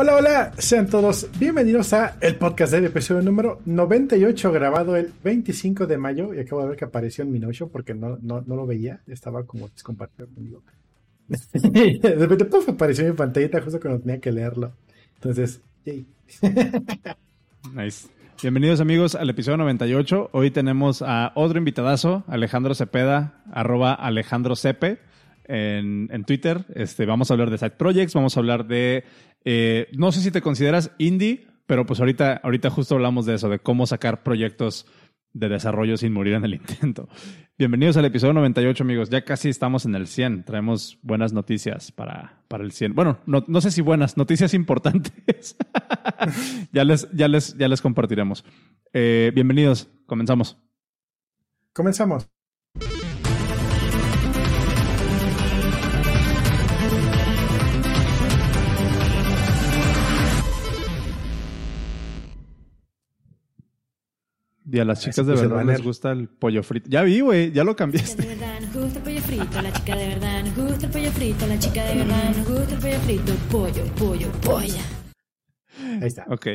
Hola, hola, sean todos bienvenidos a el podcast de episodio número 98, grabado el 25 de mayo. Y acabo de ver que apareció en mi noche porque no, no, no lo veía, estaba como descompartido conmigo. de repente puff, apareció en mi pantallita justo cuando tenía que leerlo. Entonces, yay. nice. Bienvenidos amigos al episodio 98. Hoy tenemos a otro invitadazo, Alejandro Cepeda, arroba Alejandro Cepe en, en, Twitter. Este, vamos a hablar de side projects, vamos a hablar de, eh, no sé si te consideras indie, pero pues ahorita, ahorita justo hablamos de eso, de cómo sacar proyectos de desarrollo sin morir en el intento. Bienvenidos al episodio 98, amigos. Ya casi estamos en el 100. Traemos buenas noticias para, para el 100. Bueno, no, no sé si buenas, noticias importantes. ya, les, ya, les, ya les compartiremos. Eh, bienvenidos. Comenzamos. Comenzamos. Y a las chicas de verdad les gusta el pollo frito. Ya vi, güey, ya lo cambiaste. De verdad nos gusta el pollo frito, la chica de verdad nos gusta el pollo frito, la chica de verdad nos gusta el pollo frito, pollo, pollo, polla. Ahí está. Ok.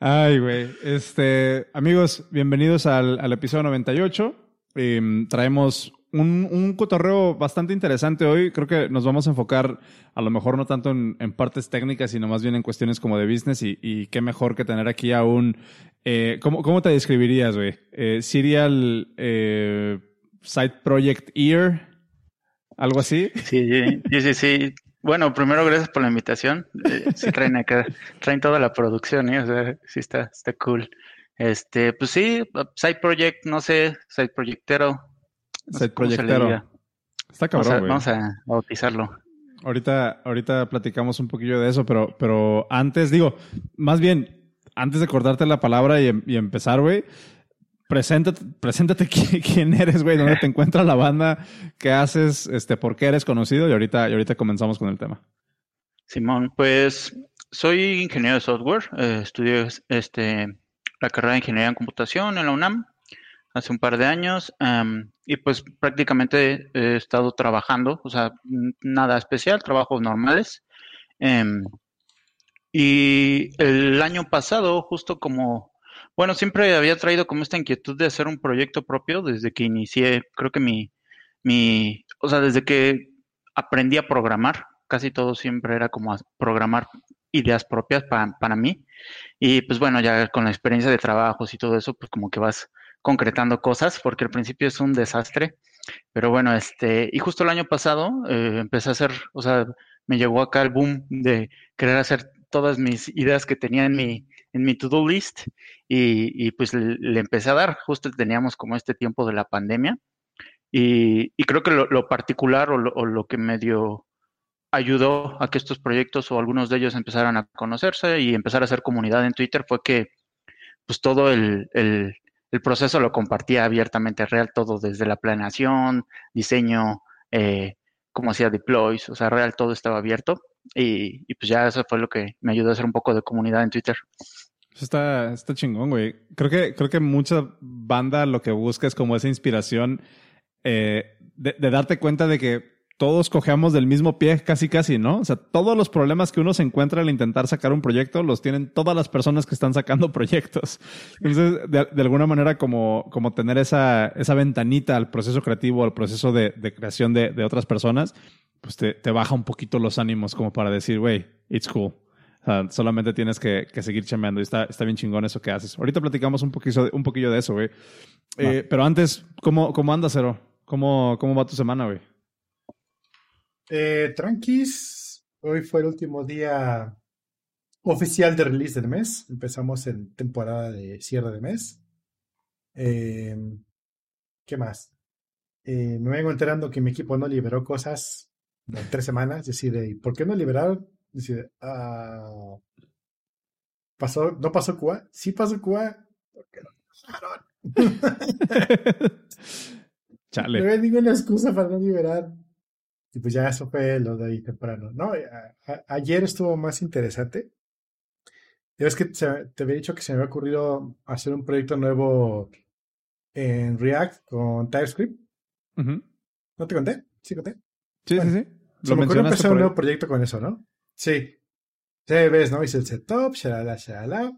Ay, güey. Este, amigos, bienvenidos al, al episodio 98. Eh, traemos un, un, cotorreo bastante interesante hoy. Creo que nos vamos a enfocar a lo mejor no tanto en, partes técnicas, sino más bien en cuestiones como de business y, qué mejor que tener aquí a un... Eh, ¿cómo, ¿cómo, te describirías, güey? Eh, serial eh, Side Project Ear, algo así. Sí, sí, sí, sí. Bueno, primero gracias por la invitación. Eh, sí traen acá, traen toda la producción, ¿eh? O sea, sí está, está cool. Este, pues sí, Side Project, no sé, Side Projectero, no Side Projectero. Está cabrón, vamos a, vamos a, bautizarlo. Ahorita, ahorita platicamos un poquillo de eso, pero, pero antes, digo, más bien, antes de cortarte la palabra y, y empezar, güey, preséntate, preséntate quién eres, güey, dónde te encuentra la banda, qué haces, este, por qué eres conocido y ahorita, y ahorita comenzamos con el tema. Simón, pues soy ingeniero de software, eh, estudié este, la carrera de ingeniería en computación en la UNAM hace un par de años um, y pues prácticamente he estado trabajando, o sea, nada especial, trabajos normales. Um, y el año pasado, justo como, bueno, siempre había traído como esta inquietud de hacer un proyecto propio desde que inicié, creo que mi, mi, o sea, desde que aprendí a programar, casi todo siempre era como programar ideas propias para, para mí. Y pues bueno, ya con la experiencia de trabajos y todo eso, pues como que vas concretando cosas, porque al principio es un desastre. Pero bueno, este, y justo el año pasado eh, empecé a hacer, o sea, me llegó acá el boom de querer hacer todas mis ideas que tenía en mi, en mi to-do list y, y pues le, empecé a dar, justo teníamos como este tiempo de la pandemia y, y creo que lo, lo particular o lo, lo, que me dio ayudó a que estos proyectos o algunos de ellos empezaran a conocerse y empezar a hacer comunidad en Twitter fue que pues todo el, el, el proceso lo compartía abiertamente real, todo desde la planeación, diseño, eh, cómo hacía deploys, o sea, real todo estaba abierto y, y, pues ya eso fue lo que me ayudó a hacer un poco de comunidad en Twitter. Eso está, está chingón, güey. Creo que, creo que mucha banda lo que busca es como esa inspiración eh, de, de darte cuenta de que todos cojeamos del mismo pie casi casi, ¿no? O sea, todos los problemas que uno se encuentra al intentar sacar un proyecto los tienen todas las personas que están sacando proyectos. Entonces, de, de alguna manera, como, como tener esa, esa ventanita al proceso creativo, al proceso de, de creación de, de, otras personas, pues te, te, baja un poquito los ánimos como para decir, güey, it's cool. O sea, solamente tienes que, que seguir chameando y está, está bien chingón eso que haces. Ahorita platicamos un poquillo, un poquillo de eso, güey. Eh, pero antes, ¿cómo, cómo andas, Cero? ¿Cómo, ¿Cómo va tu semana, güey? Eh, tranquis, hoy fue el último día oficial de release del mes. Empezamos en temporada de cierre de mes. Eh, ¿Qué más? Eh, me vengo enterando que mi equipo no liberó cosas en tres semanas. Decide, ¿por qué no liberaron? Decide, ah, ¿pasó, ¿no pasó Cuba? Sí pasó Cuba. ¿Por qué no liberaron? Chale. No hay ninguna excusa para no liberar. Y pues ya eso fue lo de ahí temprano. No, a, a, ayer estuvo más interesante. Ya ves que se, te había dicho que se me había ocurrido hacer un proyecto nuevo en React con TypeScript. Uh -huh. ¿No te conté? ¿Sí conté? Sí, bueno, sí, sí. Se Lo me ocurrió empezar un nuevo proyecto con eso, ¿no? Sí. Sí, ves, ¿no? Hice el setup, shalala, shalala.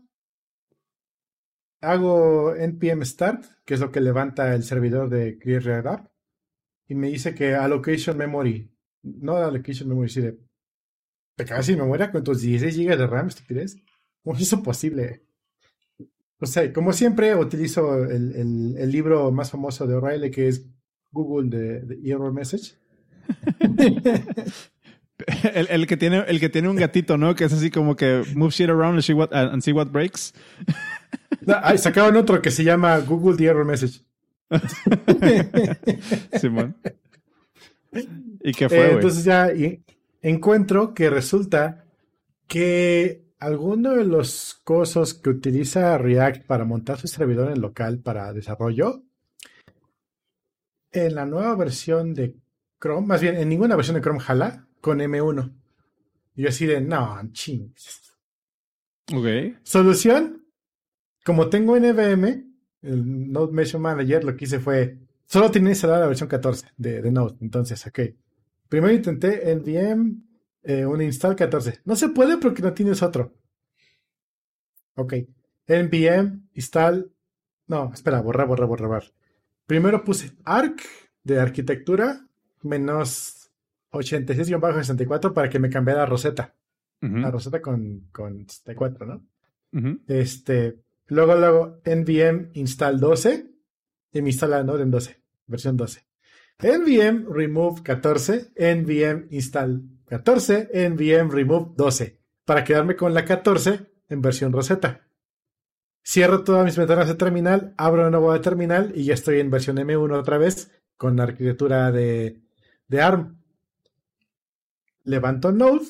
Hago npm start, que es lo que levanta el servidor de Create React App. Y me dice que allocation memory. No allocation memory, sí de. ¿Te cagas sin memoria con tus 16 GB de RAM, estupidez? ¿Cómo es eso posible? O sea, como siempre, utilizo el, el- el libro más famoso de O'Reilly, que es Google de, de Error Message. El, el que tiene, el que tiene un gatito, ¿no? Que es así como que move shit around and see what, and see what breaks. No, ay, sacaban otro que se llama Google the Error Message. Simón. ¿Y qué Eh, fue, güey? entonces ya encuentro que resulta que alguno de los cosas que utiliza React para montar su servidor en local para desarrollo, en la nueva versión de Chrome, más bien en ninguna versión de Chrome jala con M1. Y yo así de, no, ching. ok. Solución, como tengo NVM, el Node Measure Manager, lo que hice fue, solo tenía instalada la versión 14 de, de Node. Entonces, ok. Primero intenté NVM, eh, un install 14. No se puede porque no tienes otro. Ok. NVM, install. No, espera, borrar, borrar, borrar. borrar. Primero puse arc de arquitectura menos 86-64 para que me cambiara a Rosetta. La Rosetta con, con 64, ¿no? ujú. Este, luego, luego, nvm install 12 y me instala Node en 12, versión 12. nvm remove 14, nvm install 14, nvm remove 12, para quedarme con la 14 en versión Rosetta. Cierro todas mis ventanas de terminal, abro una nueva terminal y ya estoy en versión M1 otra vez con la arquitectura de, de ARM. Levanto Node,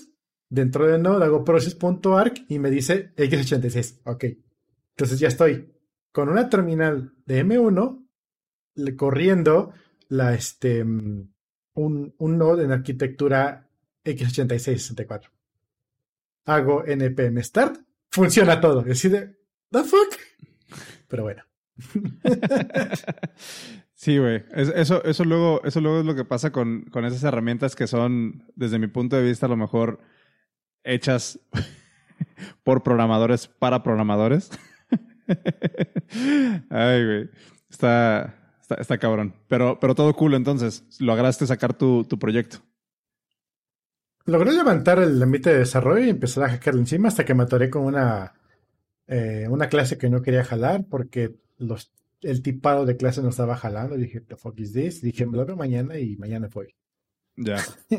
dentro de Node hago process.arc y me dice x86. Ok. Entonces ya estoy con una terminal de M1 le- corriendo la, este, un, un Node en arquitectura x86-64. Hago npm start, funciona todo. Y así de, ¿the fuck? Pero bueno. Sí, güey. Es- Eso, eso, luego, eso luego es lo que pasa con, con esas herramientas que son, desde mi punto de vista, a lo mejor hechas por programadores para programadores. Ay, güey. Está, está, está cabrón. Pero, pero todo cool, entonces. Lograste sacar tu, tu proyecto. Logré levantar el ambiente de desarrollo y empezar a hackearle encima hasta que me atoré con una, eh, una clase que no quería jalar porque los, el tipado de clase no estaba jalando. Dije, the fuck is this? Dije, me lo veo mañana y mañana fue. Ya.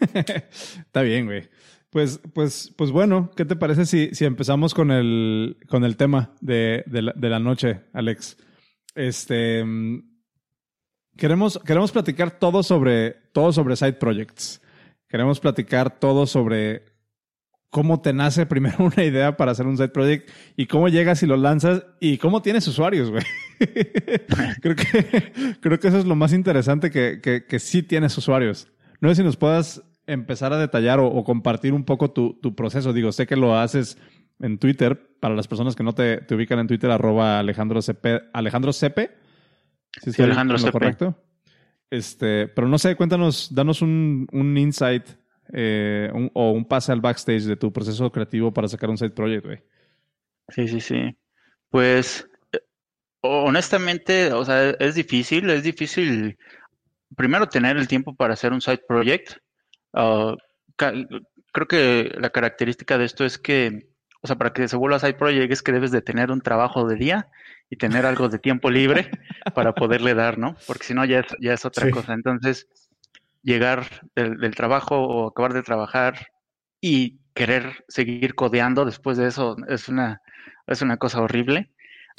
Está bien, güey. Pues, pues, pues bueno, ¿qué te parece si, si empezamos con el, con el tema de, de la, noche, Alex? Este mm, queremos, queremos platicar todo sobre, todo sobre side projects. Queremos platicar todo sobre cómo te nace primero una idea para hacer un side project y cómo llegas y lo lanzas y cómo tienes usuarios, güey. creo, que, creo que eso es lo más interesante que, que, que sí tienes usuarios. No sé si nos puedas empezar a detallar o, o compartir un poco tu, tu, proceso. Digo, sé que lo haces en Twitter. Para las personas que no te, te ubican en Twitter, arroba Alejandro Cepe. Alejandro Cepe. Si sí, Alejandro Cepe. correcto. Este, pero no sé, cuéntanos, danos un, un insight eh, un, o un pase al backstage de tu proceso creativo para sacar un side project, güey. Sí, sí, sí. Pues honestamente, o sea, es difícil, es difícil primero tener el tiempo para hacer un side project. Uh, creo que la característica de esto es que, o sea, para que se vuelva side project es que debes de tener un trabajo de día y tener algo de tiempo libre para poderle dar, ¿no? Porque si no ya es, ya es otra Sí. cosa. Entonces, llegar del, del trabajo o acabar de trabajar y querer seguir codeando después de eso es una, es una cosa horrible.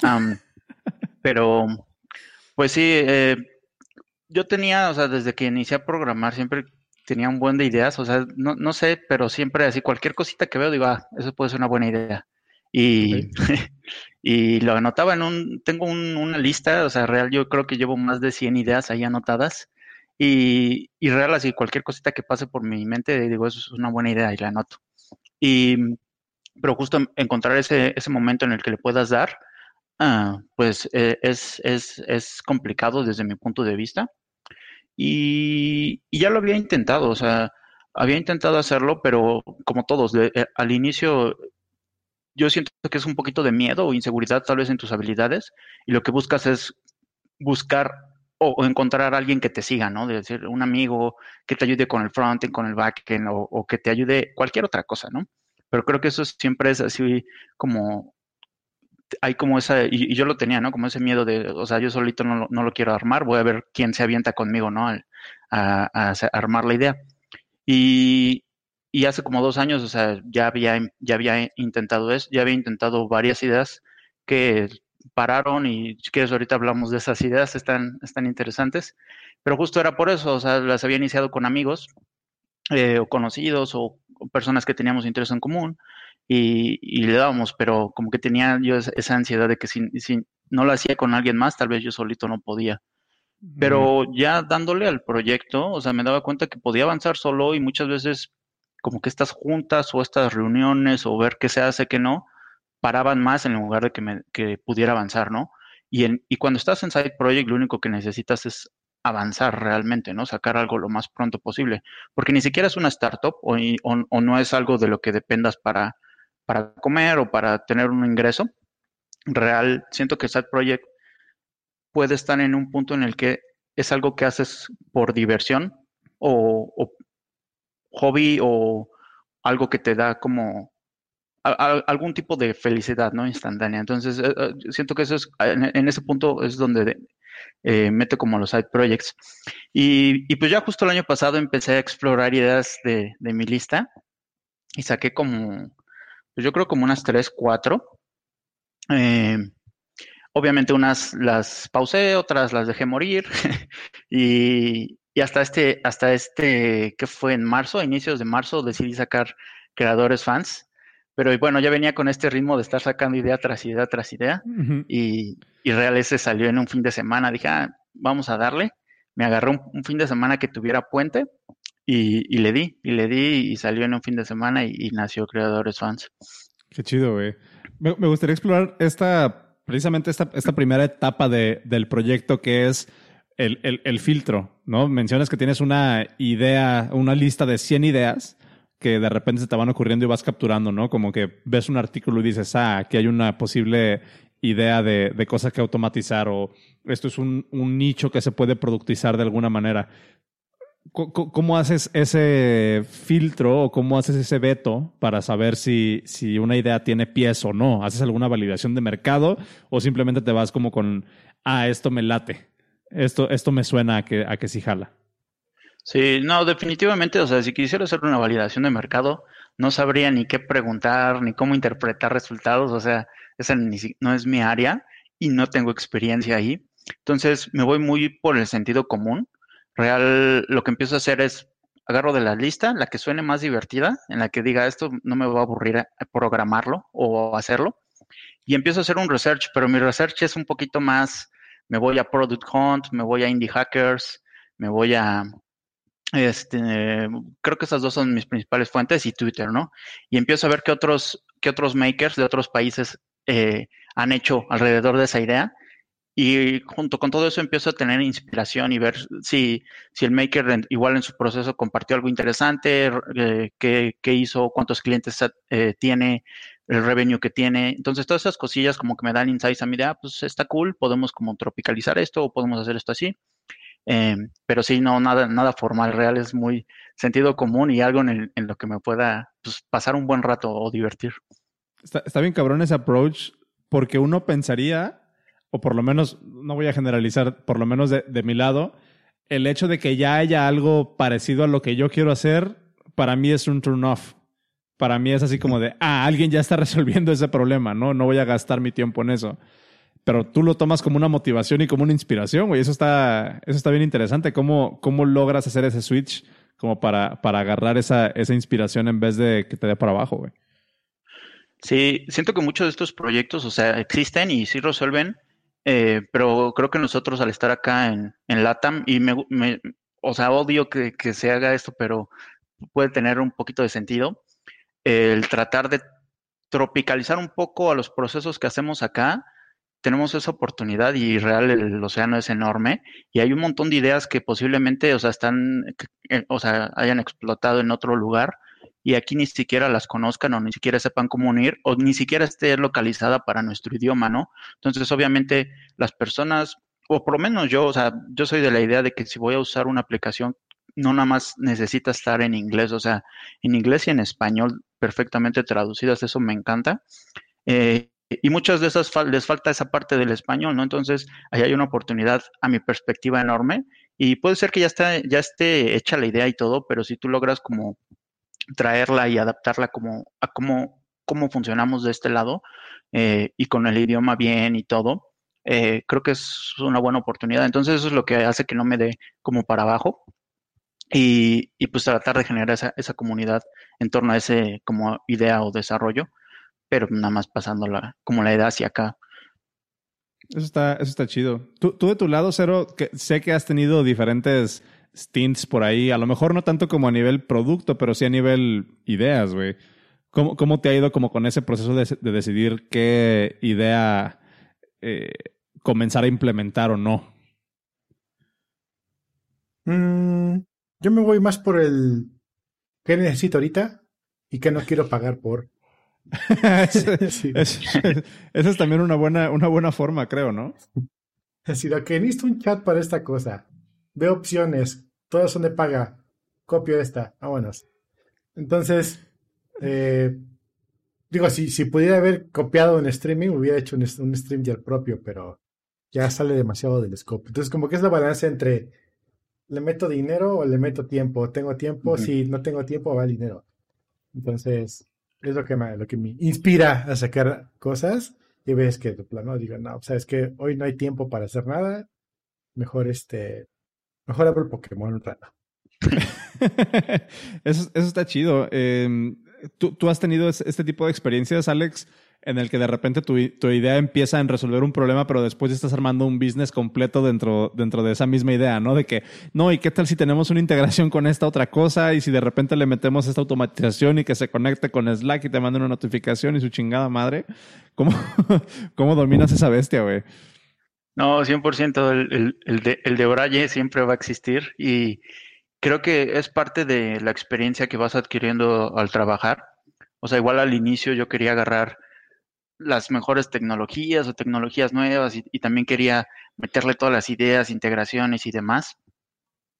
Um, pero, pues sí, eh, yo tenía, o sea, desde que inicié a programar siempre tenía un buen de ideas, o sea, no, no sé, pero siempre así, cualquier cosita que veo, digo, ah, eso puede ser una buena idea. Y, okay. y lo anotaba en un, tengo un, una lista, o sea, real, yo creo que llevo más de 100 ideas ahí anotadas. Y, y real, así, cualquier cosita que pase por mi mente, digo, eso es una buena idea y la anoto. Y, pero justo encontrar ese, ese momento en el que le puedas dar, ah, pues eh, es, es, es complicado desde mi punto de vista. Y, ya lo había intentado, o sea, había intentado hacerlo, pero como todos, eh, al inicio yo siento que es un poquito de miedo o inseguridad tal vez en tus habilidades y lo que buscas es buscar o, o encontrar a alguien que te siga, ¿no? De decir, un amigo que te ayude con el frontend, con el backend o, o que te ayude cualquier otra cosa, ¿no? Pero creo que eso siempre es así como, hay como esa, y, y yo lo tenía, ¿no? Como ese miedo de, o sea, yo solito no, no lo quiero armar, voy a ver quién se avienta conmigo, ¿no? Al- a, a armar la idea. Y, y hace como dos años, o sea, ya había, ya había intentado eso, ya había intentado varias ideas que pararon y si quieres ahorita hablamos de esas ideas, están, están interesantes, pero justo era por eso, o sea, las había iniciado con amigos eh, o conocidos o personas que teníamos interés en común y, y le dábamos, pero como que tenía yo esa, ansiedad de que si, si no lo hacía con alguien más, tal vez yo solito no podía. Pero ya dándole al proyecto, o sea, me daba cuenta que podía avanzar solo y muchas veces como que estas juntas o estas reuniones o ver qué se hace, qué no, paraban más en lugar de que, me, que pudiera avanzar, ¿no? Y, en, y cuando estás en Side Project, lo único que necesitas es avanzar realmente, ¿no? Sacar algo lo más pronto posible, porque ni siquiera es una startup o, o, o no es algo de lo que dependas para, para comer o para tener un ingreso. Real, siento que Side Project puede estar en un punto en el que es algo que haces por diversión o, hobby o algo que te da como algún tipo de felicidad no instantánea. Entonces, eh, siento que eso es, en, ese punto es donde eh, meto como los side projects. Y, pues ya justo el año pasado empecé a explorar ideas de, mi lista y saqué como, yo creo como unas tres, cuatro. Eh, obviamente unas las pausé, otras las dejé morir y, y, hasta este, hasta este, que fue en marzo, a inicios de marzo, decidí sacar creadores fans. Pero bueno, ya venía con este ritmo de estar sacando idea tras idea tras idea uh -huh. y, y, real ese salió en un fin de semana. Dije, ah, vamos a darle. Me agarré un, un, fin de semana que tuviera puente y, le di, y le di y salió en un fin de semana y, nació Creadores Fans. Qué chido, güey. Me, gustaría explorar esta precisamente esta, esta primera etapa de, del proyecto que es el, el, filtro, ¿no? Mencionas que tienes una idea, una lista de 100 ideas que de repente se te van ocurriendo y vas capturando, ¿no? Como que ves un artículo y dices, ah, aquí hay una posible idea de, de cosa que automatizar o esto es un, un, nicho que se puede productizar de alguna manera. ¿Cómo haces ese filtro o cómo haces ese veto para saber si, si una idea tiene pies o no? ¿Haces alguna validación de mercado o simplemente te vas como con, ah, esto me late, esto, esto me suena a que, a que sí jala? Sí, no, definitivamente, o sea, si quisiera hacer una validación de mercado, no sabría ni qué preguntar, ni cómo interpretar resultados, o sea, esa no es mi área y no tengo experiencia ahí. Entonces, me voy muy por el sentido común. Real, lo que empiezo a hacer es agarro de la lista la que suene más divertida, en la que diga esto no me va a aburrir programarlo o hacerlo, y empiezo a hacer un research, pero mi research es un poquito más, me voy a Product Hunt, me voy a Indie Hackers, me voy a, este, creo que esas dos son mis principales fuentes y Twitter, ¿no? Y empiezo a ver qué otros, qué otros makers de otros países eh, han hecho alrededor de esa idea y junto con todo eso empiezo a tener inspiración y ver si, si el maker igual en su proceso compartió algo interesante, eh, qué, qué, hizo, cuántos clientes eh, tiene, el revenue que tiene. Entonces todas esas cosillas como que me dan insights a mi idea, pues está cool, podemos como tropicalizar esto o podemos hacer esto así. Eh, pero sí, no, nada, nada formal, real, es muy sentido común y algo en lo que me pueda pues, pasar un buen rato o divertir. Está, está bien cabrón ese approach porque uno pensaría o por lo menos, no voy a generalizar, por lo menos de, de, mi lado, el hecho de que ya haya algo parecido a lo que yo quiero hacer, para mí es un turn off. Para mí es así como de, ah, alguien ya está resolviendo ese problema, ¿no? No voy a gastar mi tiempo en eso. Pero tú lo tomas como una motivación y como una inspiración, güey. Eso está, eso está bien interesante. ¿Cómo, cómo logras hacer ese switch como para, para agarrar esa, esa inspiración en vez de que te dé para abajo, güey? Sí, siento que muchos de estos proyectos, o sea, existen y sí resuelven, eh, pero creo que nosotros al estar acá en, en LATAM, y me, me, o sea, odio que, que, se haga esto, pero puede tener un poquito de sentido, el tratar de tropicalizar un poco a los procesos que hacemos acá. Tenemos esa oportunidad y real el océano es enorme y hay un montón de ideas que posiblemente, o sea, están, eh, o sea, hayan explotado en otro lugar y aquí ni siquiera las conozcan o ni siquiera sepan cómo unir o ni siquiera esté localizada para nuestro idioma, ¿no? Entonces, obviamente, las personas, o por lo menos yo, o sea, yo soy de la idea de que si voy a usar una aplicación, no nada más necesita estar en inglés, o sea, en inglés y en español perfectamente traducidas, eso me encanta. Eh, y muchas de esas les falta esa parte del español, ¿no? Entonces, ahí hay una oportunidad, a mi perspectiva, enorme. Y puede ser que ya, está, ya esté hecha la idea y todo, pero si tú logras como traerla y adaptarla como a cómo, cómo funcionamos de este lado eh, y con el idioma bien y todo, eh, creo que es una buena oportunidad. Entonces eso es lo que hace que no me dé como para abajo y, y pues tratar de generar esa, esa comunidad en torno a ese como idea o desarrollo, pero nada más pasándola como la idea hacia acá. Eso está, eso está chido. Tú, tú de tu lado, Cero, que sé que has tenido diferentes stints por ahí, a lo mejor no tanto como a nivel producto, pero sí a nivel ideas, güey. ¿Cómo, ¿Cómo, te ha ido como con ese proceso de, de decidir qué idea eh, comenzar a implementar o no? Mm, yo me voy más por el qué necesito ahorita y qué no quiero pagar por. sí. es, esa es también una buena, una buena forma, creo, ¿no? Decir, que necesito un chat para esta cosa veo opciones, todas son de paga, copio esta, vámonos. Entonces, eh, digo, si, si pudiera haber copiado en streaming, hubiera hecho un, un stream ya propio, pero ya sale demasiado del scope. Entonces, como que es la balanza entre le meto dinero o le meto tiempo. Tengo tiempo, si no tengo tiempo, va el dinero. Entonces, es lo que me, lo que me inspira a sacar cosas. Y ves que de plano digo, no, sabes que hoy no hay tiempo para hacer nada. Mejor este Mejor abro el Pokémon rato. eso, eso, está chido. Eh, ¿tú, ¿tú, has tenido este tipo de experiencias, Alex, en el que de repente tu, tu, idea empieza en resolver un problema, pero después estás armando un business completo dentro, dentro de esa misma idea, ¿no? De que, no, ¿y qué tal si tenemos una integración con esta otra cosa? Y si de repente le metemos esta automatización y que se conecte con Slack y te mande una notificación y su chingada madre. ¿Cómo, cómo dominas esa bestia, güey? No, 100%. El, el, de, el de Braille siempre va a existir y creo que es parte de la experiencia que vas adquiriendo al trabajar. O sea, igual al inicio yo quería agarrar las mejores tecnologías o tecnologías nuevas y, y también quería meterle todas las ideas, integraciones y demás.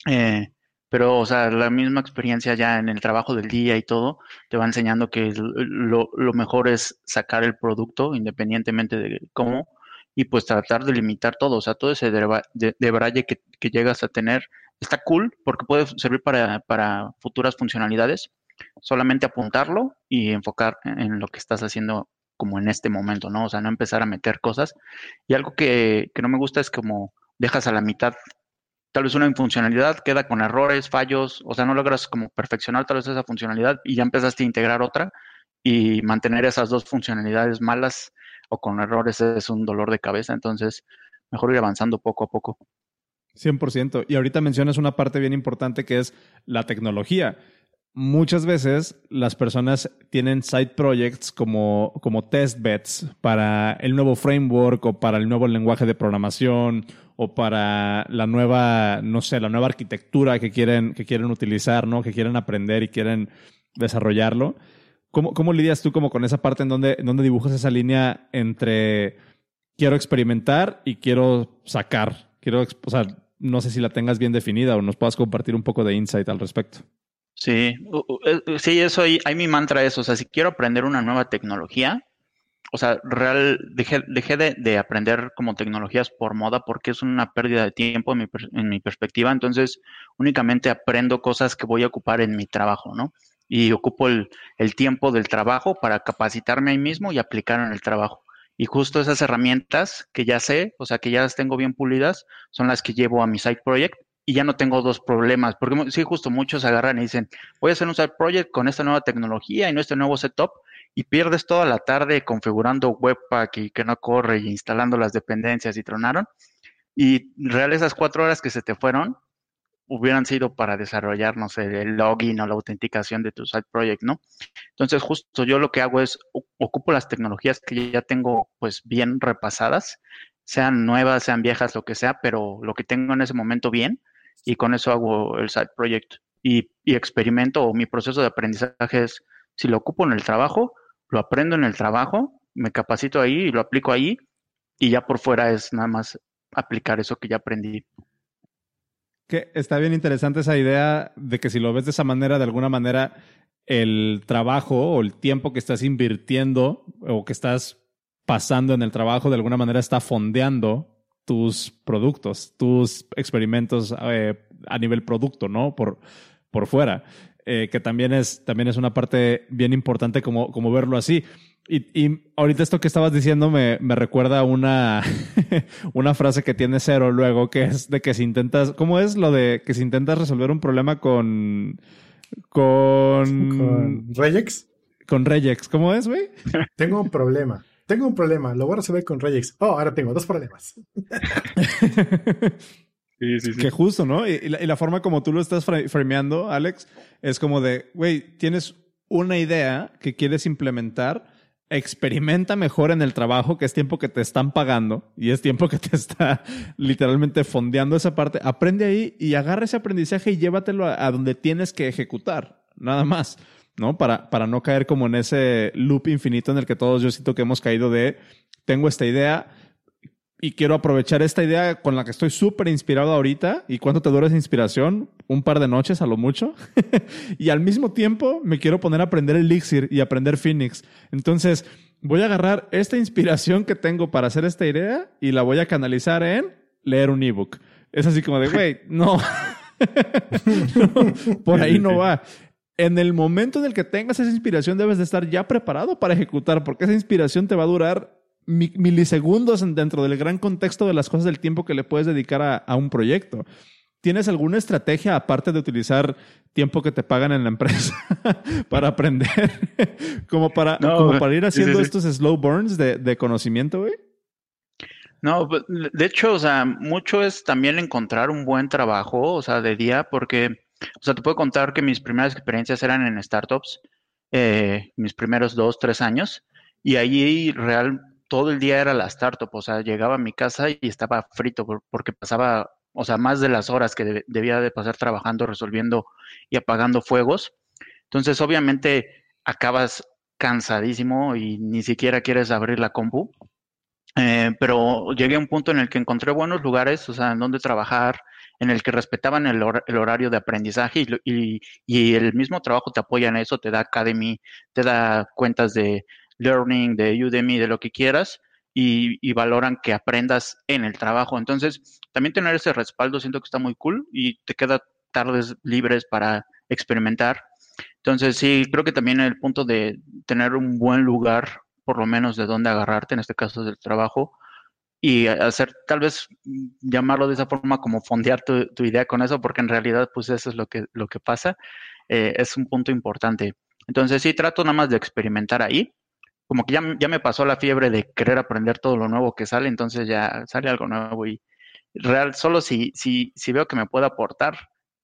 Eh, pero, o sea, la misma experiencia ya en el trabajo del día y todo te va enseñando que lo, lo mejor es sacar el producto independientemente de cómo y pues tratar de limitar todo, o sea, todo ese de, de, que, que, llegas a tener está cool porque puede servir para, para, futuras funcionalidades, solamente apuntarlo y enfocar en lo que estás haciendo como en este momento, ¿no? O sea, no empezar a meter cosas. Y algo que, que no me gusta es como dejas a la mitad tal vez una funcionalidad queda con errores, fallos, o sea, no logras como perfeccionar tal vez esa funcionalidad y ya empezaste a integrar otra y mantener esas dos funcionalidades malas o con errores es un dolor de cabeza, entonces mejor ir avanzando poco a poco. 100%. Y ahorita mencionas una parte bien importante que es la tecnología. Muchas veces las personas tienen side projects como, como test beds para el nuevo framework o para el nuevo lenguaje de programación o para la nueva, no sé, la nueva arquitectura que quieren, que quieren utilizar, ¿no? Que quieren aprender y quieren desarrollarlo. ¿Cómo, ¿Cómo, lidias tú como con esa parte en donde, en donde dibujas esa línea entre quiero experimentar y quiero sacar? Quiero, no sé si la tengas bien definida o nos puedas compartir un poco de insight al respecto. Sí, sí, eso ahí mi mantra es, o sea, si quiero aprender una nueva tecnología, o sea, real, dejé, dejé de, de, aprender como tecnologías por moda porque es una pérdida de tiempo en mi, en mi perspectiva, entonces únicamente aprendo cosas que voy a ocupar en mi trabajo, ¿no? Y ocupo el, el, tiempo del trabajo para capacitarme ahí mismo y aplicar en el trabajo. Y justo esas herramientas que ya sé, o sea, que ya las tengo bien pulidas, son las que llevo a mi side project y ya no tengo dos problemas, porque sí, justo muchos agarran y dicen, voy a hacer un side project con esta nueva tecnología y no este nuevo setup, y pierdes toda la tarde configurando Webpack y que no corre y instalando las dependencias y tronaron. Y real esas cuatro horas que se te fueron, hubieran sido para desarrollar, no sé, el login o la autenticación de tu side project, ¿no? Entonces, justo yo lo que hago es ocupo las tecnologías que ya tengo pues bien repasadas, sean nuevas, sean viejas, lo que sea, pero lo que tengo en ese momento bien y con eso hago el side project y, y experimento o mi proceso de aprendizaje es si lo ocupo en el trabajo, lo aprendo en el trabajo, me capacito ahí y lo aplico ahí y ya por fuera es nada más aplicar eso que ya aprendí. Que está bien interesante esa idea de que si lo ves de esa manera, de alguna manera, el trabajo o el tiempo que estás invirtiendo o que estás pasando en el trabajo, de alguna manera está fondeando tus productos, tus experimentos eh, a nivel producto, ¿no? Por, por fuera. Eh, que también es, también es una parte bien importante como, como verlo así. Y, y, ahorita esto que estabas diciendo me, me recuerda una, una frase que tiene Cero luego, que es de que si intentas, ¿cómo es lo de que si intentas resolver un problema con... Con... ¿Con Regex? Con Regex, ¿cómo es, güey? Tengo un problema. Tengo un problema, lo voy a resolver con Regex. Oh, ahora tengo dos problemas. Sí, sí, sí. Que justo, ¿no? Y, la, y, la, forma como tú lo estás frameando, Alex, es como de, güey, tienes una idea que quieres implementar, experimenta mejor en el trabajo, que es tiempo que te están pagando y es tiempo que te está literalmente fondeando esa parte. Aprende ahí y agarra ese aprendizaje y llévatelo a, donde tienes que ejecutar, nada más. ¿no? Para, para no caer como en ese loop infinito en el que todos yo siento que hemos caído de, tengo esta idea y quiero aprovechar esta idea con la que estoy súper inspirado ahorita. ¿Y cuánto te dura esa inspiración? Un par de noches a lo mucho. y al mismo tiempo me quiero poner a aprender Elixir y aprender Phoenix. Entonces, voy a agarrar esta inspiración que tengo para hacer esta idea y la voy a canalizar en leer un ebook. Es así como de, güey, no. Por ahí no va en el momento en el que tengas esa inspiración debes de estar ya preparado para ejecutar, porque esa inspiración te va a durar milisegundos dentro del gran contexto de las cosas del tiempo que le puedes dedicar a, a, un proyecto. ¿Tienes alguna estrategia aparte de utilizar tiempo que te pagan en la empresa para aprender? como, para, no, como para ir haciendo sí, sí, sí. estos slow burns de, de conocimiento, güey. No, pues, de hecho, o sea, mucho es también encontrar un buen trabajo, o sea, de día, porque o sea, te puedo contar que mis primeras experiencias eran en startups, eh, mis primeros dos, tres años, y allí real todo el día era la startup, o sea, llegaba a mi casa y estaba frito porque pasaba, o sea, más de las horas que de, debía de pasar trabajando, resolviendo y apagando fuegos. Entonces, obviamente, acabas cansadísimo y ni siquiera quieres abrir la compu. Eh, pero llegué a un punto en el que encontré buenos lugares, o sea, en donde trabajar, en el que respetaban el, hor el horario de aprendizaje y, y, y, el mismo trabajo te apoya en eso, te da Academy, te da cuentas de Learning, de Udemy, de lo que quieras, y, valoran que aprendas en el trabajo. Entonces, también tener ese respaldo siento que está muy cool y te queda tardes libres para experimentar. Entonces, sí, creo que también el punto de tener un buen lugar, por lo menos de dónde agarrarte, en este caso del trabajo, y hacer, tal vez llamarlo de esa forma como fondear tu, tu, idea con eso, porque en realidad pues eso es lo que, lo que pasa, eh, es un punto importante. Entonces sí, trato nada más de experimentar ahí, como que ya, ya me pasó la fiebre de querer aprender todo lo nuevo que sale, entonces ya sale algo nuevo y real, solo si, si, si veo que me puede aportar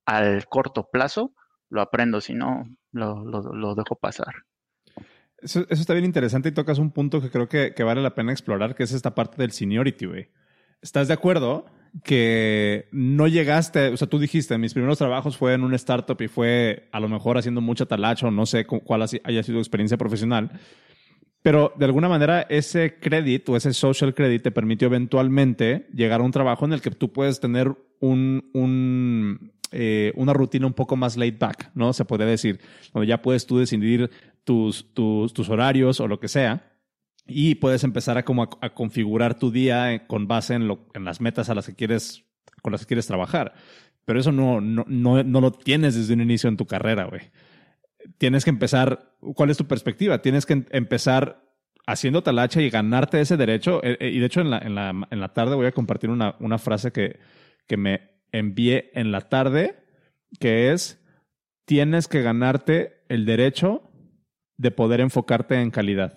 al corto plazo, lo aprendo, si no, lo, lo, dejo pasar. Eso, eso, está bien interesante y tocas un punto que creo que, que, vale la pena explorar, que es esta parte del seniority, güey. ¿Estás de acuerdo que no llegaste, o sea, tú dijiste, mis primeros trabajos fue en un startup y fue a lo mejor haciendo mucha talacha o no sé cuál haya sido tu experiencia profesional, pero de alguna manera ese crédito o ese social credit te permitió eventualmente llegar a un trabajo en el que tú puedes tener un, un eh, una rutina un poco más laid back, ¿no? Se podría decir, donde ya puedes tú decidir tus, tus, tus horarios o lo que sea y puedes empezar a, configurar tu día con base en, lo, en, las metas a las que quieres, con las que quieres trabajar. Pero eso no, no lo tienes desde un inicio en tu carrera, güey. Tienes que empezar, ¿cuál es tu perspectiva? Tienes que empezar haciendo talacha y ganarte ese derecho. Eh, eh, y de hecho, en la, en la, en la tarde voy a compartir una, una frase que, que me envié en la tarde, que es, tienes que ganarte el derecho de poder enfocarte en calidad.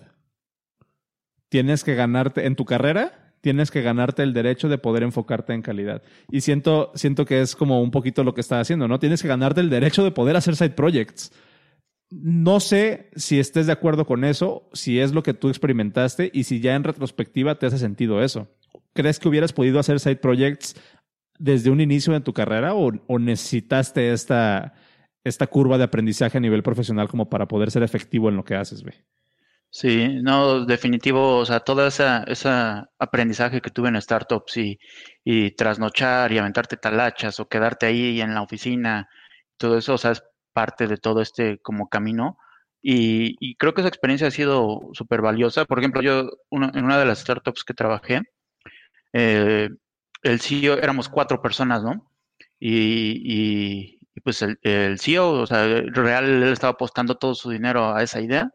Tienes que ganarte en tu carrera, tienes que ganarte el derecho de poder enfocarte en calidad. Y siento, siento que es como un poquito lo que estás haciendo, ¿no? Tienes que ganarte el derecho de poder hacer side projects. No sé si estés de acuerdo con eso, si es lo que tú experimentaste y si ya en retrospectiva te hace sentido eso. ¿Crees que hubieras podido hacer side projects desde un inicio en tu carrera o, o necesitaste esta, esta curva de aprendizaje a nivel profesional como para poder ser efectivo en lo que haces, güey? Sí, no, definitivo, o sea, todo ese esa aprendizaje que tuve en startups y, y trasnochar y aventarte talachas o quedarte ahí en la oficina, todo eso, o sea, es parte de todo este como camino. Y, y creo que esa experiencia ha sido súper valiosa. Por ejemplo, yo en una de las startups que trabajé, eh, el CEO, éramos cuatro personas, ¿no? Y, y- y, pues el, CEO, o sea, real, él estaba apostando todo su dinero a esa idea.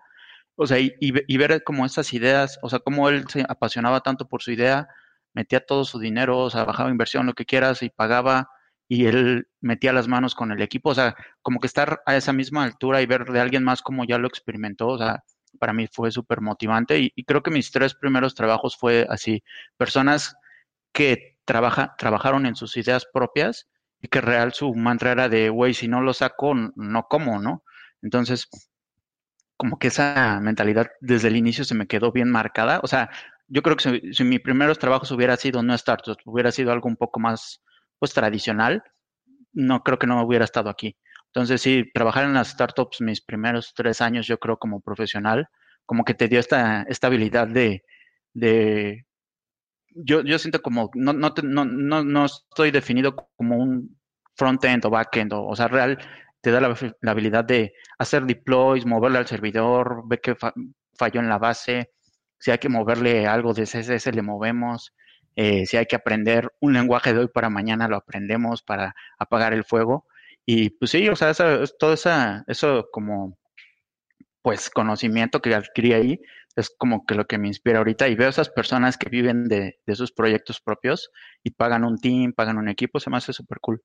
O sea, y, y ver como esas ideas, o sea, cómo él se apasionaba tanto por su idea, metía todo su dinero, o sea, bajaba inversión, lo que quieras, y pagaba, y él metía las manos con el equipo, o sea, como que estar a esa misma altura y ver de alguien más como ya lo experimentó, o sea, para mí fue súper motivante y, y creo que mis tres primeros trabajos fue así, personas que trabaja, trabajaron en sus ideas propias y que real su mantra era de, güey, si no lo saco, no como, ¿no? Entonces, como que esa mentalidad desde el inicio se me quedó bien marcada. O sea, yo creo que si, si mis primeros trabajos hubiera sido no startups, hubiera sido algo un poco más, pues, tradicional, no creo que no hubiera estado aquí. Entonces, sí, trabajar en las startups mis primeros tres años, yo creo como profesional, como que te dio esta, esta habilidad de, yo, yo siento como, no, no, te- no, no, estoy definido como un front-end o back-end, o, sea, real, te da la, habilidad de hacer deploys, moverle al servidor, ver fa- falló en la base, si hay que moverle algo de CSS, le movemos, eh, si hay que aprender un lenguaje de hoy para mañana, lo aprendemos para apagar el fuego. Y pues sí, o sea, esa, es- todo esa, eso como, pues, conocimiento que adquirí ahí, es como que lo que me inspira ahorita y veo esas personas que viven de, de sus proyectos propios y pagan un team, pagan un equipo, se me hace súper cool.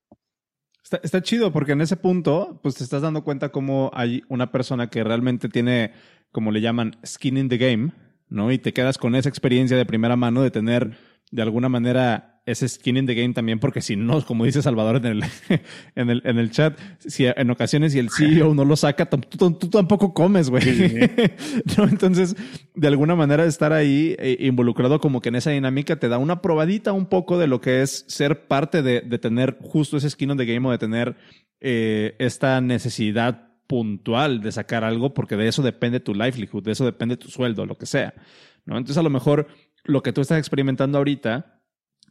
Está chido porque en ese punto, pues te estás dando cuenta cómo hay una persona que realmente tiene, como le llaman, skin in the game, ¿no? Y te quedas con esa experiencia de primera mano de tener, de alguna manera, ese skin in the game también, porque si no, como dice Salvador en el, en el, en el chat, si en ocasiones si el CEO no lo saca, tú, tú tampoco comes, güey. ¿No? Entonces, de alguna manera estar ahí eh, involucrado como que en esa dinámica te da una probadita un poco de lo que es ser parte de, de tener justo ese skin on the game o de tener eh, esta necesidad puntual de sacar algo porque de eso depende tu livelihood, de eso depende tu sueldo, lo que sea. ¿no? Entonces, a lo mejor lo que tú estás experimentando ahorita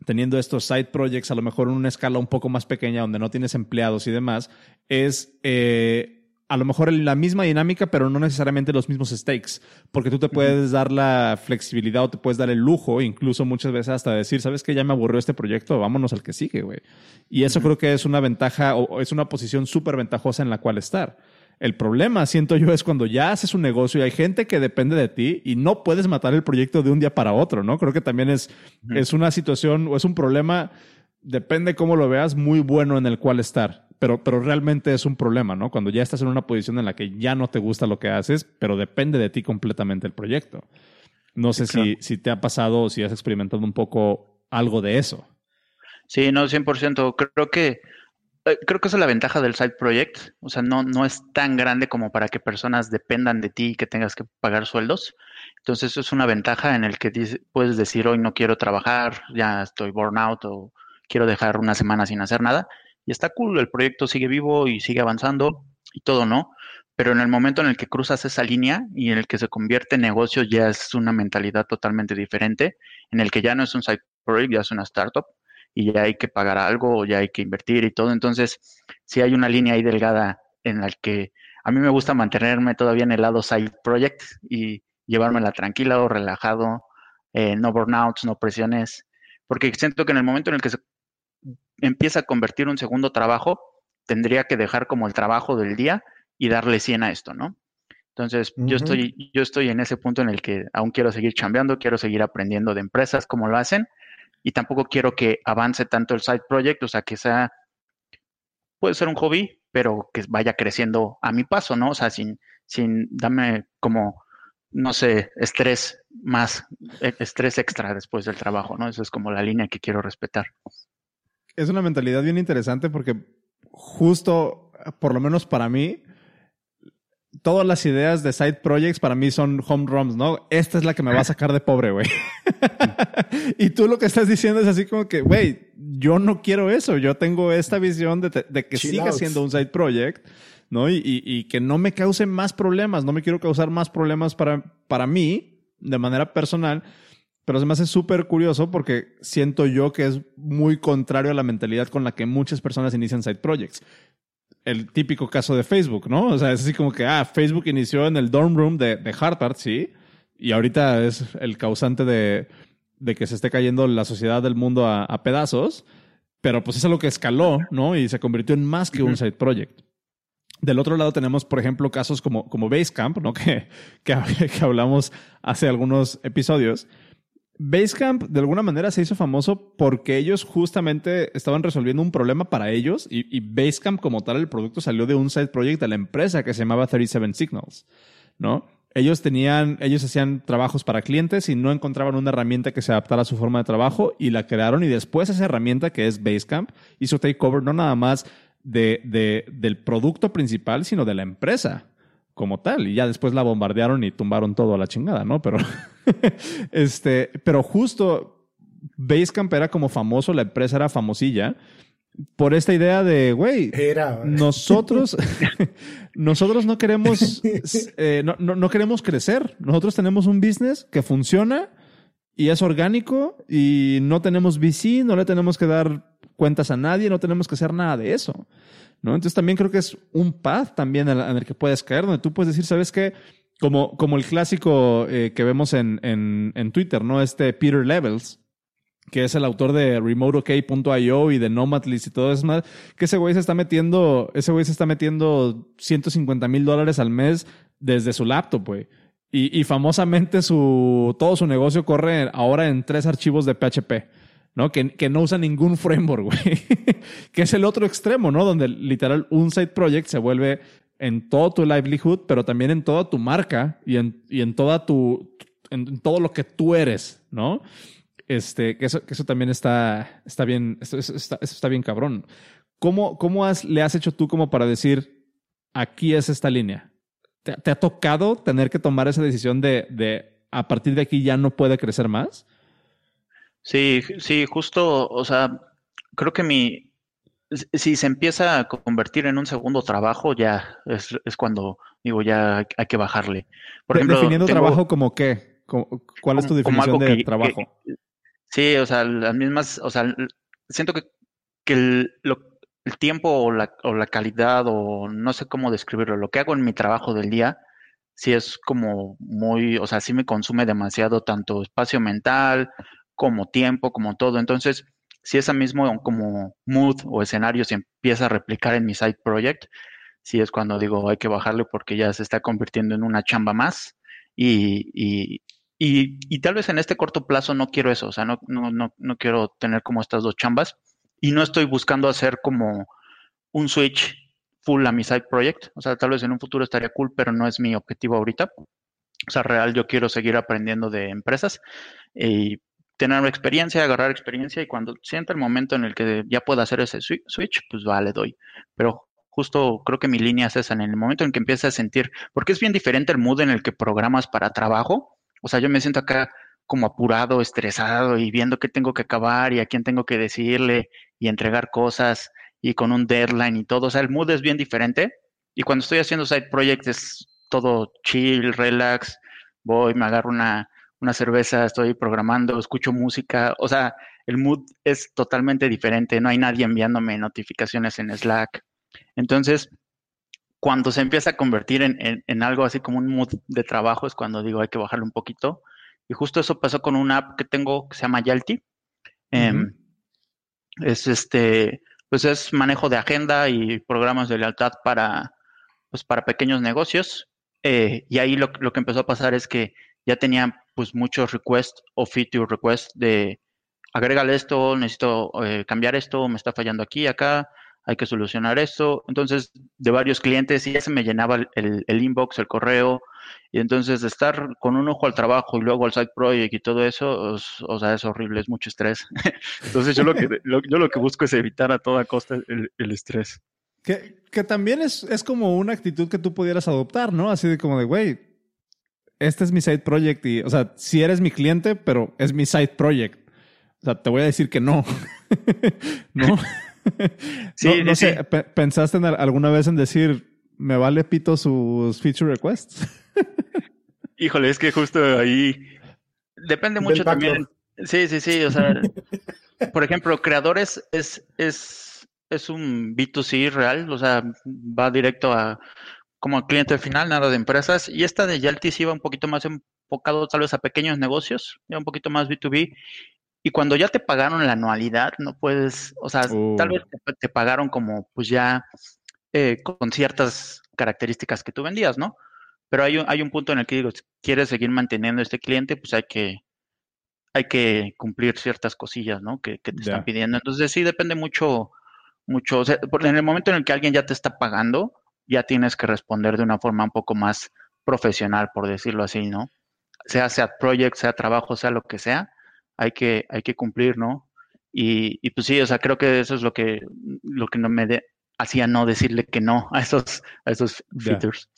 teniendo estos side projects, a lo mejor en una escala un poco más pequeña, donde no tienes empleados y demás, es eh, a lo mejor la misma dinámica, pero no necesariamente los mismos stakes, porque tú te puedes dar la flexibilidad o te puedes dar el lujo, incluso muchas veces hasta decir, ¿sabes qué? Ya me aburrió este proyecto, vámonos al que sigue, güey. Y eso creo que es una ventaja o es una posición súper ventajosa en la cual estar. El problema, siento yo, es cuando ya haces un negocio y hay gente que depende de ti y no puedes matar el proyecto de un día para otro, ¿no? Creo que también es, es una situación o es un problema, depende cómo lo veas, muy bueno en el cual estar. Pero, pero realmente es un problema, ¿no? Cuando ya estás en una posición en la que ya no te gusta lo que haces, pero depende de ti completamente el proyecto. No sé Sí, claro. si, si te ha pasado o si has experimentado un poco algo de eso. Sí, no, 100%. Creo que, creo que esa es la ventaja del side project. O sea, no, no es tan grande como para que personas dependan de ti y que tengas que pagar sueldos. Entonces, eso es una ventaja en el que puedes decir, hoy no quiero trabajar, ya estoy burnout o quiero dejar una semana sin hacer nada. Y está cool, el proyecto sigue vivo y sigue avanzando y todo, ¿no? Pero en el momento en el que cruzas esa línea y en el que se convierte en negocio, ya es una mentalidad totalmente diferente, en el que ya no es un side project, ya es una startup y ya hay que pagar algo, o ya hay que invertir y todo. Entonces, sí hay una línea ahí delgada en la que a mí me gusta mantenerme todavía en el lado side project y llevármela tranquila o relajado, eh, no burnouts, no presiones, porque siento que en el momento en el que se empieza a convertir un segundo trabajo, tendría que dejar como el trabajo del día y darle 100 a esto, ¿no? Entonces, yo estoy, yo estoy en ese punto en el que aún quiero seguir chambeando, quiero seguir aprendiendo de empresas, cómo lo hacen, y tampoco quiero que avance tanto el side project, o sea, que sea, puede ser un hobby, pero que vaya creciendo a mi paso, ¿no? O sea, sin, sin darme como no sé, estrés más, e- estrés extra después del trabajo, ¿no? Eso es como la línea que quiero respetar. Es una mentalidad bien interesante porque justo, por lo menos para mí, todas las ideas de side projects para mí son home runs, ¿no? Esta es la que me va a sacar de pobre, güey. y tú lo que estás diciendo es así como que, güey, yo no quiero eso. Yo tengo esta visión de, de que Chill siga out. siendo un side project, ¿no? Y, y- y que no me cause más problemas. No me quiero causar más problemas para, para mí, de manera personal. Pero se me hace súper curioso porque siento yo que es muy contrario a la mentalidad con la que muchas personas inician side projects el típico caso de Facebook, ¿no? O sea, es así como que, ah, Facebook inició en el dorm room de, de Harvard, sí, y ahorita es el causante de, de que se esté cayendo la sociedad del mundo a, a pedazos, pero pues es algo que escaló, ¿no? Y se convirtió en más que un side project. Del otro lado tenemos, por ejemplo, casos como, como Basecamp, ¿no? Que, que, que hablamos hace algunos episodios. Basecamp de alguna manera se hizo famoso porque ellos justamente estaban resolviendo un problema para ellos y, Basecamp como tal el producto salió de un side project de la empresa que se llamaba 37 Signals, ¿no? Ellos tenían, ellos hacían trabajos para clientes y no encontraban una herramienta que se adaptara a su forma de trabajo y la crearon y después esa herramienta que es Basecamp hizo takeover no nada más de, de, del producto principal, sino de la empresa como tal. Y ya después la bombardearon y tumbaron todo a la chingada, ¿no? Pero, este, pero justo Basecamp era como famoso, la empresa era famosilla por esta idea de, güey, nosotros, nosotros no queremos, eh, no, no- no queremos crecer. Nosotros tenemos un business que funciona y es orgánico y no tenemos VC, no le tenemos que dar cuentas a nadie, no tenemos que hacer nada de eso. ¿No? Entonces también creo que es un path también en el, que puedes caer, donde tú puedes decir, ¿sabes qué? Como, como el clásico eh, que vemos en, en, en Twitter, ¿no? Este Peter Levels, que es el autor de remoteok.io y de Nomadlist y todo eso más, que ese güey se está metiendo, ese güey se está metiendo 150 mil dólares al mes desde su laptop, güey. Y, y famosamente su, todo su negocio corre ahora en tres archivos de PHP, ¿no? Que, no usa ningún framework, güey. que es el otro extremo, ¿no? Donde literal un side project se vuelve en todo tu livelihood, pero también en toda tu marca y en, y en toda tu, en todo lo que tú eres, ¿no? Este, que eso, eso también está, está bien, eso, eso está, eso está bien cabrón. ¿Cómo, cómo has, le has hecho tú como para decir, aquí es esta línea? ¿Te, te ha tocado tener que tomar esa decisión de, de a partir de aquí ya no puede crecer más? Sí, sí, justo, o sea, creo que mi, si se empieza a convertir en un segundo trabajo, ya es, es cuando digo, ya hay, que bajarle. Por De- ejemplo, Definiendo tengo- trabajo como qué? Como- ¿Cuál es tu definición de que- trabajo? que- sí, o sea, las mismas, o sea, siento que, que el, lo- el tiempo o la, o la calidad o no sé cómo describirlo, lo que hago en mi trabajo del día, sí es como muy, o sea, sí me consume demasiado tanto espacio mental como tiempo, como todo. Entonces, si ese mismo como mood o escenario se empieza a replicar en mi side project, sí es cuando digo hay que bajarle porque ya se está convirtiendo en una chamba más y, y, y, y tal vez en este corto plazo no quiero eso, o sea, no, no, no, no quiero tener como estas dos chambas y no estoy buscando hacer como un switch full a mi side project, o sea, tal vez en un futuro estaría cool, pero no es mi objetivo ahorita. O sea, real, yo quiero seguir aprendiendo de empresas y tener experiencia, agarrar experiencia y cuando sienta el momento en el que ya pueda hacer ese swi- switch, pues va, le doy. Pero justo creo que mi línea es esa, en el momento en que empiezas a sentir, porque es bien diferente el mood en el que programas para trabajo. O sea, yo me siento acá como apurado, estresado y viendo qué tengo que acabar y a quién tengo que decirle y entregar cosas y con un deadline y todo. O sea, el mood es bien diferente. Y cuando estoy haciendo side projects es todo chill, relax. Voy, me agarro una, una cerveza, estoy programando, escucho música. O sea, el mood es totalmente diferente. No hay nadie enviándome notificaciones en Slack. Entonces, cuando se empieza a convertir en, en- en algo así como un mood de trabajo, es cuando digo hay que bajarle un poquito. Y justo eso pasó con una app que tengo que se llama Yalti. Em, es este, pues es manejo de agenda y programas de lealtad para, pues para pequeños negocios. Eh, y ahí lo, lo que empezó a pasar es que ya tenía pues muchos requests o feature requests de agrégale esto, necesito eh, cambiar esto, me está fallando aquí, acá, hay que solucionar esto. Entonces, de varios clientes, y ya se me llenaba el, el, inbox, el correo, y entonces de estar con un ojo al trabajo y luego al side project y todo eso, o sea, es horrible, es mucho estrés. entonces, yo lo que, yo lo que busco es evitar a toda costa el, el estrés. Que, que también es, es como una actitud que tú pudieras adoptar, ¿no? Así de como de, güey, este es mi side project y, o sea, si eres mi cliente, pero es mi side project. O sea, te voy a decir que no. ¿No? sí, no, sé, ¿pensaste alguna vez en decir, me vale pito sus feature requests? Híjole, es que justo ahí depende mucho también. Sí, sí, sí. O sea, por ejemplo, creadores es, es, es un B2C real, o sea, va directo a como cliente final, nada de empresas. Y esta de Yalti sí va un poquito más enfocado tal vez a pequeños negocios, ya un poquito más B2B. Y cuando ya te pagaron la anualidad, no puedes, o sea, tal vez uh. te, pagaron como pues ya eh, con ciertas características que tú vendías, ¿no? Pero hay un, hay un punto en el que digo, si quieres seguir manteniendo este cliente, pues hay que, hay que cumplir ciertas cosillas, ¿no? Que, te están pidiendo. Entonces sí depende mucho, mucho. O sea, en el momento en el que alguien ya te está pagando, ya tienes que responder de una forma un poco más profesional, por decirlo así, ¿no? Sea sea project, sea trabajo, sea lo que sea, hay que, hay que cumplir, ¿no? Y, y pues sí, o sea, creo que eso es lo que, lo que no me hacía no decirle que no a esos, a esos features.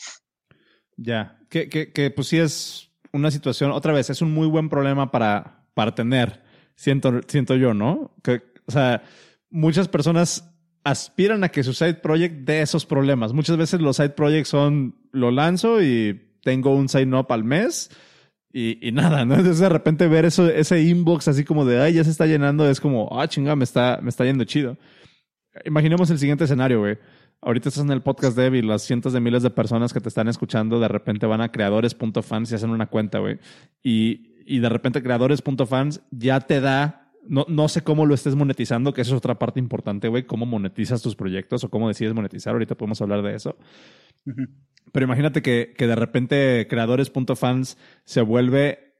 Ya, Que, que, que, pues sí es una situación, otra vez, es un muy buen problema para, para tener, siento, siento yo, ¿no? Que, o sea, muchas personas aspiran a que su side project dé esos problemas. Muchas veces los side projects son, lo lanzo y tengo un sign up al mes y, nada, ¿no? Entonces de repente ver eso, ese inbox así como de, ay, ya se está llenando, es como, ah, chinga, me está, me está yendo chido. Imaginemos el siguiente escenario, güey. Ahorita estás en el podcast de y las cientos de miles de personas que te están escuchando de repente van a creadores.fans y hacen una cuenta, güey. Y, y de repente creadores.fans ya te da, no, no sé cómo lo estés monetizando, que eso es otra parte importante, güey, cómo monetizas tus proyectos o cómo decides monetizar. Ahorita podemos hablar de eso. Pero imagínate que, que de repente creadores.fans se vuelve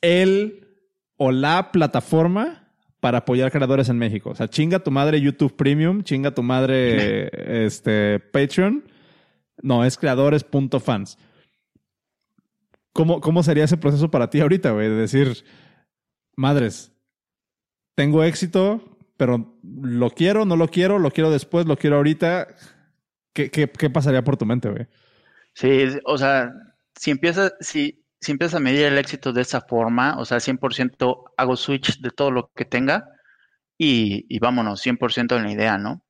el o la plataforma para apoyar creadores en México. O sea, chinga tu madre YouTube Premium, chinga tu madre este, Patreon. No, es creadores.fans. ¿Cómo, ¿Cómo sería ese proceso para ti ahorita, güey? De decir, madres, tengo éxito, pero lo quiero, no lo quiero, lo quiero después, lo quiero ahorita. ¿Qué, qué, pasaría por tu mente, güey? Sí, o sea, si empiezas, si, si empiezas a medir el éxito de esa forma, o sea, 100% hago switch de todo lo que tenga y, y vámonos, 100% en la idea, ¿no?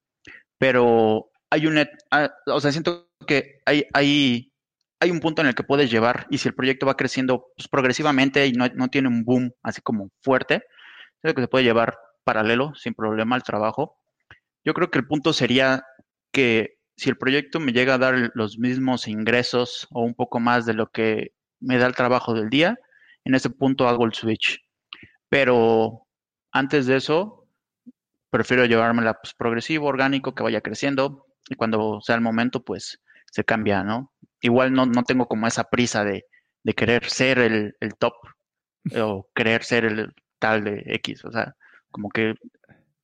Pero hay un, ah, o sea, siento que hay, hay, hay un punto en el que puedes llevar y si el proyecto va creciendo pues, progresivamente y no, no, tiene un boom así como fuerte, creo que se puede llevar paralelo sin problema al trabajo. Yo creo que el punto sería que si el proyecto me llega a dar los mismos ingresos o un poco más de lo que me da el trabajo del día, en ese punto hago el switch. Pero antes de eso, prefiero llevármela pues, progresivo, orgánico, que vaya creciendo y cuando sea el momento, pues se cambia, ¿no? Igual no, no tengo como esa prisa de, de querer ser el, el, top o querer ser el tal de X, o sea, como que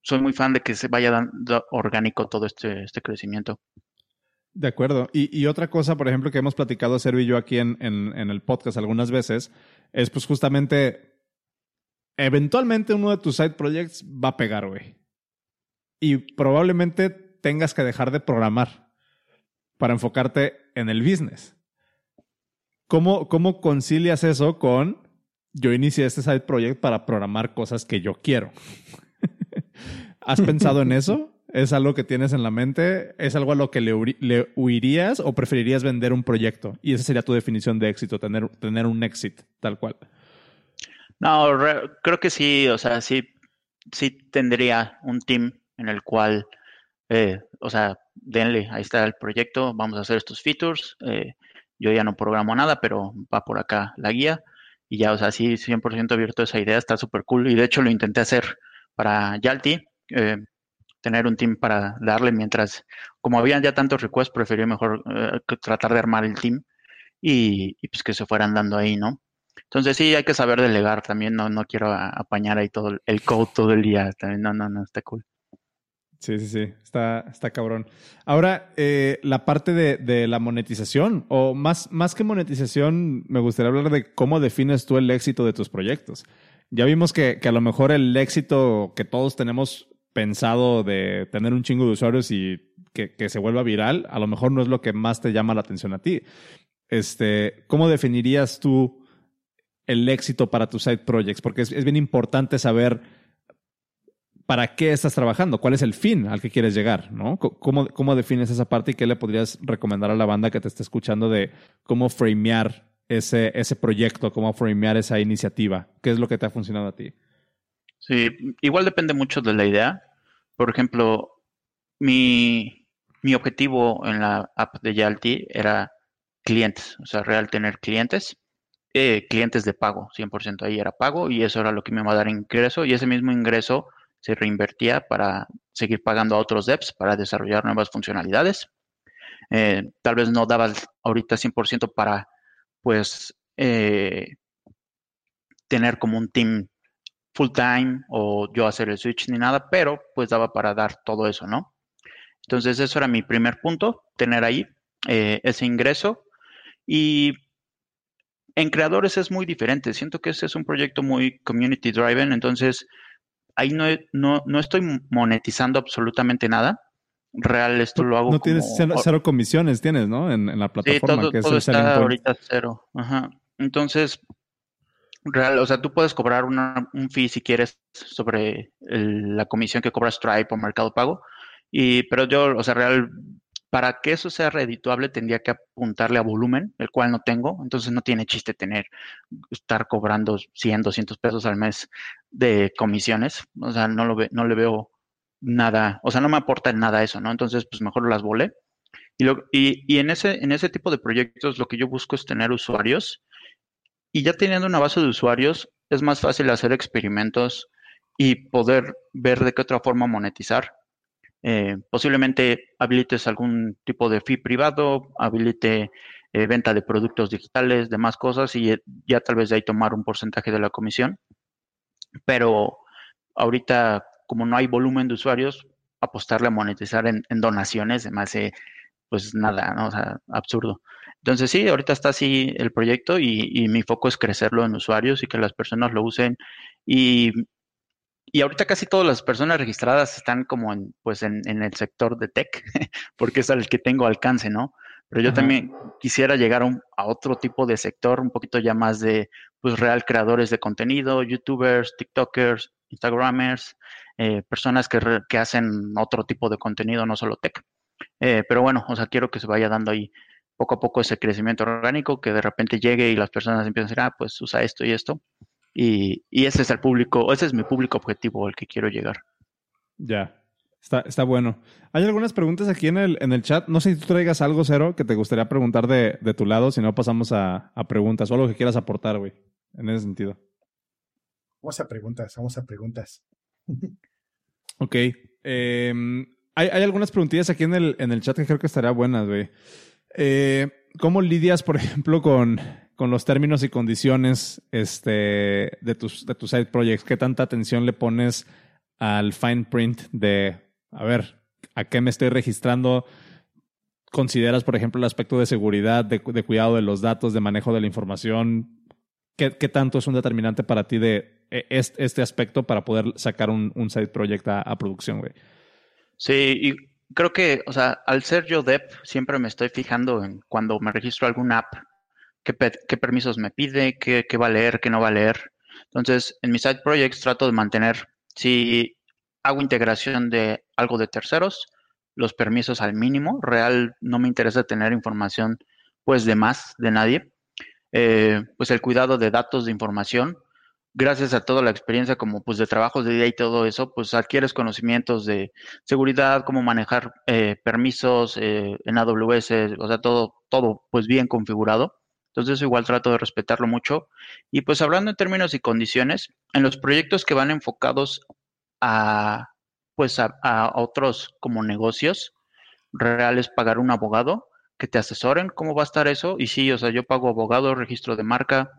soy muy fan de que se vaya dando orgánico todo este, este crecimiento. De acuerdo. Y, otra cosa, por ejemplo, que hemos platicado Sergio y yo aquí en, en, el podcast algunas veces, es pues justamente, eventualmente uno de tus side projects va a pegar, güey. Y probablemente tengas que dejar de programar para enfocarte en el business. ¿Cómo, cómo concilias eso con yo inicié este side project para programar cosas que yo quiero? ¿Has pensado en eso? ¿Es algo que tienes en la mente? ¿Es algo a lo que le, huirías o preferirías vender un proyecto? Y esa sería tu definición de éxito, tener, tener un exit, tal cual. No, creo que sí, o sea, sí, sí tendría un team en el cual, eh, o sea, denle, ahí está el proyecto, vamos a hacer estos features. Eh, yo ya no programo nada, pero va por acá la guía. Y ya, o sea, sí, 100% abierto a esa idea, está súper cool. Y de hecho lo intenté hacer para Yalti. Eh, tener un team para darle mientras, como habían ya tantos requests, preferí mejor eh, tratar de armar el team y, pues que se fueran dando ahí, ¿no? Entonces sí, hay que saber delegar también, no, no quiero apañar ahí todo el code todo el día, también, no, no, no, está cool. Sí, sí, sí, está, está cabrón. Ahora, eh, la parte de, de, la monetización, o más, más que monetización, me gustaría hablar de cómo defines tú el éxito de tus proyectos. Ya vimos que, que a lo mejor el éxito que todos tenemos pensado de tener un chingo de usuarios y que, que, se vuelva viral, a lo mejor no es lo que más te llama la atención a ti. Este, ¿Cómo definirías tú el éxito para tus side projects? Porque es, es bien importante saber para qué estás trabajando, cuál es el fin al que quieres llegar, ¿no? ¿Cómo, defines esa parte y qué le podrías recomendar a la banda que te esté escuchando de cómo framear ese, proyecto, cómo framear esa iniciativa? ¿Qué es lo que te ha funcionado a ti? Sí, igual depende mucho de la idea. Por ejemplo, mi, mi objetivo en la app de Yalti era clientes, o sea, real tener clientes. Eh, clientes de pago, 100% ahí era pago y eso era lo que me iba a dar ingreso y ese mismo ingreso se reinvertía para seguir pagando a otros devs para desarrollar nuevas funcionalidades. Eh, tal vez no daba ahorita 100% para, pues, eh, tener como un team full time o yo hacer el switch ni nada, pero pues daba para dar todo eso, ¿no? Entonces, eso era mi primer punto, tener ahí eh, ese ingreso. Y en creadores es muy diferente. Siento que ese es un proyecto muy community driven, entonces ahí no, no, no estoy monetizando absolutamente nada. Real, esto lo hago. No tienes cero, comisiones, tienes, ¿no? En, en la plataforma. Sí, todo, que todo está ahorita cero. Ajá. Entonces, real, o sea, tú puedes cobrar una, un fee si quieres sobre el, la comisión que cobra Stripe o Mercado Pago. Y, pero yo, o sea, real, para que eso sea redituable tendría que apuntarle a volumen, el cual no tengo, entonces no tiene chiste tener, estar cobrando 100, 200 pesos al mes de comisiones, o sea, no, lo ve, no le veo nada, o sea, no me aporta nada eso, ¿no? Entonces, pues mejor las volé. Y, y en, ese, en ese tipo de proyectos lo que yo busco es tener usuarios y ya teniendo una base de usuarios es más fácil hacer experimentos y poder ver de qué otra forma monetizar eh, posiblemente habilites algún tipo de fee privado, habilite eh, venta de productos digitales, demás cosas y ya tal vez de ahí tomar un porcentaje de la comisión. Pero ahorita, como no hay volumen de usuarios, apostarle a monetizar en, donaciones, además, pues nada, ¿no? O sea, absurdo. Entonces sí, ahorita está así el proyecto y, y, mi foco es crecerlo en usuarios y que las personas lo usen. Y y ahorita casi todas las personas registradas están como en, pues en, en el sector de tech, porque es al que tengo alcance, ¿no? Pero yo Ajá. también quisiera llegar a, un, a, otro tipo de sector, un poquito ya más de, pues, real creadores de contenido, youtubers, tiktokers, instagramers, eh, personas que, re, que, hacen otro tipo de contenido, no solo tech. Eh, pero bueno, o sea, quiero que se vaya dando ahí poco a poco ese crecimiento orgánico, que de repente llegue y las personas empiecen a decir, ah, pues usa esto y esto. Y, y, ese es el público, ese es mi público objetivo al que quiero llegar. Ya, está, está bueno. Hay algunas preguntas aquí en el, en el chat. No sé si tú traigas algo, Cero, que te gustaría preguntar de, de tu lado, si no pasamos a, a, preguntas o algo que quieras aportar, güey, en ese sentido. Vamos a preguntas, vamos a preguntas. ok. Eh, hay, hay, algunas preguntillas aquí en el, en el chat que creo que estaría buenas, güey. Eh, ¿Cómo lidias, por ejemplo, con con los términos y condiciones este, de, tus, de tus side projects? ¿Qué tanta atención le pones al fine print de, a ver, a qué me estoy registrando? ¿Consideras, por ejemplo, el aspecto de seguridad, de, cuidado de los datos, de manejo de la información? ¿Qué, ¿Qué, tanto es un determinante para ti de este, este aspecto para poder sacar un, un side project a, a producción, güey? Sí, y creo que, o sea, al ser yo dev, siempre me estoy fijando en cuando me registro alguna app, qué, qué permisos me pide, qué, qué, va a leer, qué no va a leer. Entonces, en mis side projects trato de mantener, si hago integración de algo de terceros, los permisos al mínimo. Real, no me interesa tener información, pues, de más de nadie. Eh, pues el cuidado de datos de información. Gracias a toda la experiencia como pues de trabajos de día y todo eso, pues adquieres conocimientos de seguridad, cómo manejar eh, permisos eh, en AWS, o sea, todo, todo pues bien configurado. Entonces igual trato de respetarlo mucho. Y pues hablando en términos y condiciones, en los proyectos que van enfocados a pues a, a otros como negocios reales pagar un abogado que te asesoren cómo va a estar eso. Y sí, o sea, yo pago abogado, registro de marca.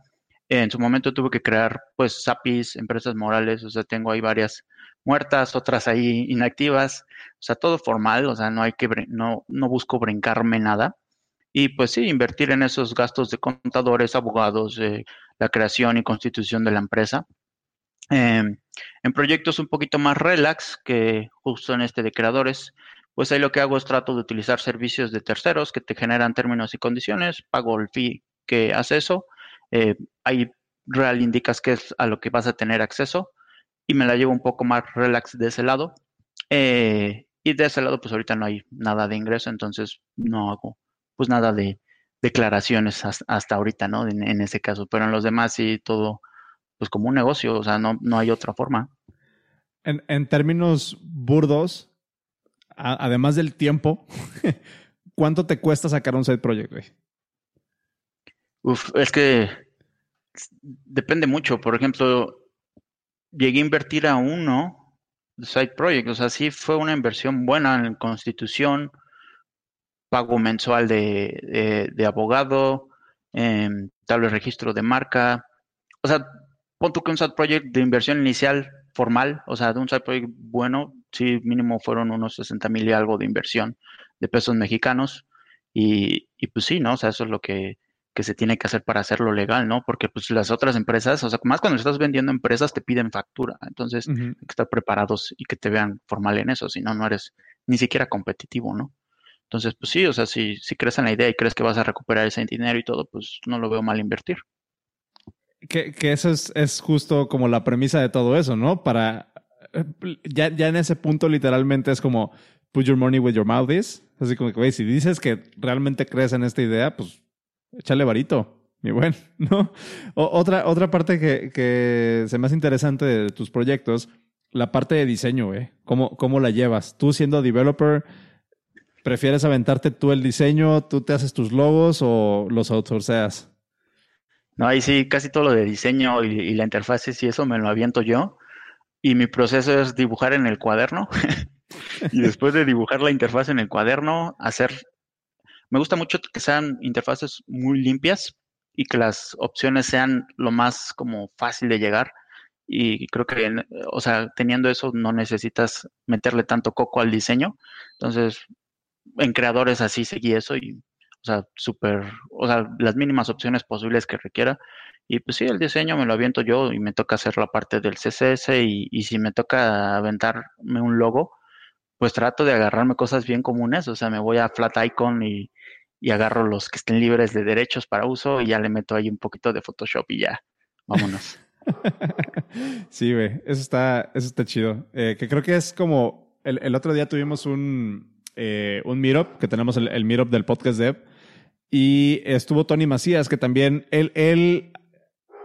En su momento tuve que crear pues SAPIs, empresas morales, o sea, tengo ahí varias muertas, otras ahí inactivas, o sea, todo formal, o sea, no hay que, no, no busco brincarme nada. Y pues sí, invertir en esos gastos de contadores, abogados, eh, la creación y constitución de la empresa. Em, en proyectos un poquito más relax que justo en este de creadores, pues ahí lo que hago es trato de utilizar servicios de terceros que te generan términos y condiciones, pago el fee que hace eso, eh, ahí real indicas que es a lo que vas a tener acceso y me la llevo un poco más relax de ese lado. Eh, y de ese lado, pues ahorita no hay nada de ingreso, entonces no hago pues nada de declaraciones hasta, ahorita, ¿no? En, ese caso, pero en los demás sí todo, pues como un negocio, o sea, no, no hay otra forma. En, en términos burdos, además del tiempo, ¿cuánto te cuesta sacar un side project, güey? Uf, es que depende mucho. Por ejemplo, llegué a invertir a uno de side project, o sea, sí fue una inversión buena en constitución, pago mensual de, abogado, em, tal vez registro de marca. O sea, pon tú que un side project de inversión inicial formal, o sea, de un side project bueno, sí, mínimo fueron unos 60 mil y algo de inversión de pesos mexicanos. Y, y pues sí, ¿no? O sea, eso es lo que, que se tiene que hacer para hacerlo legal, ¿no? Porque pues las otras empresas, o sea, más cuando estás vendiendo empresas te piden factura, entonces hay que estar preparados y que te vean formal en eso, si no, no eres ni siquiera competitivo, ¿no? Entonces, pues sí, o sea, si, si crees en la idea y crees que vas a recuperar ese dinero y todo, pues no lo veo mal invertir. Que, que eso es, es justo como la premisa de todo eso, ¿no? Para, eh, ya, ya en ese punto literalmente es como, put your money where your mouth is. Así como que, güey, si dices que realmente crees en esta idea, pues échale varito, mi buen, ¿no? otra, otra parte que, que se me hace interesante de tus proyectos, la parte de diseño, güey. ¿Cómo, ¿Cómo la llevas? Tú siendo developer, ¿prefieres aventarte tú el diseño, tú te haces tus logos o los outsourceas? No, ahí sí, casi todo lo de diseño y, y la interfaz y eso me lo aviento yo. Y mi proceso es dibujar en el cuaderno. y después de dibujar la interfaz en el cuaderno, hacer me gusta mucho que sean interfaces muy limpias y que las opciones sean lo más como fácil de llegar. Y creo que, o sea, teniendo eso no necesitas meterle tanto coco al diseño. Entonces, en creadores así seguí eso y, o sea, súper, o sea, las mínimas opciones posibles que requiera. Y pues sí, el diseño me lo aviento yo y me toca hacer la parte del CSS y, y si me toca aventarme un logo, pues trato de agarrarme cosas bien comunes, o sea, me voy a Flat Icon y, agarro los que estén libres de derechos para uso y ya le meto ahí un poquito de Photoshop y ya, vámonos. sí, güey, eso está, eso está chido. Eh, que creo que es como, el, otro día tuvimos un, eh, un meetup, que tenemos el, el meetup del podcast Dev, y estuvo Tony Macías, que también él, él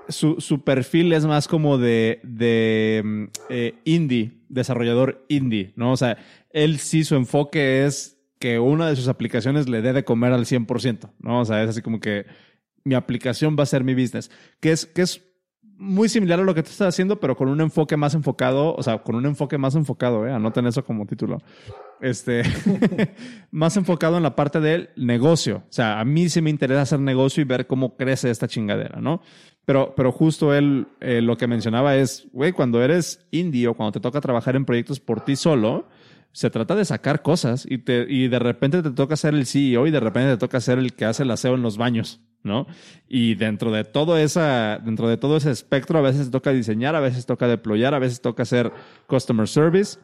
su, su, perfil es más como de, de mm, eh, indie, desarrollador indie, ¿no? O sea, él sí su enfoque es que una de sus aplicaciones le dé de comer al 100%, ¿no? O sea, es así como que mi aplicación va a ser mi business, que es, que es muy similar a lo que tú estás haciendo, pero con un enfoque más enfocado, o sea, con un enfoque más enfocado, ¿eh? Anoten eso como título. Este, más enfocado en la parte del negocio. O sea, a mí sí me interesa hacer negocio y ver cómo crece esta chingadera, ¿no? Pero, pero justo él eh, lo que mencionaba es, güey, cuando eres indie o cuando te toca trabajar en proyectos por ti solo, se trata de sacar cosas y, te, y de repente te toca ser el CEO y de repente te toca ser el que hace el aseo en los baños, ¿no? Y dentro de todo esa, dentro de todo ese espectro, a veces toca diseñar, a veces toca deployar, a veces toca hacer customer service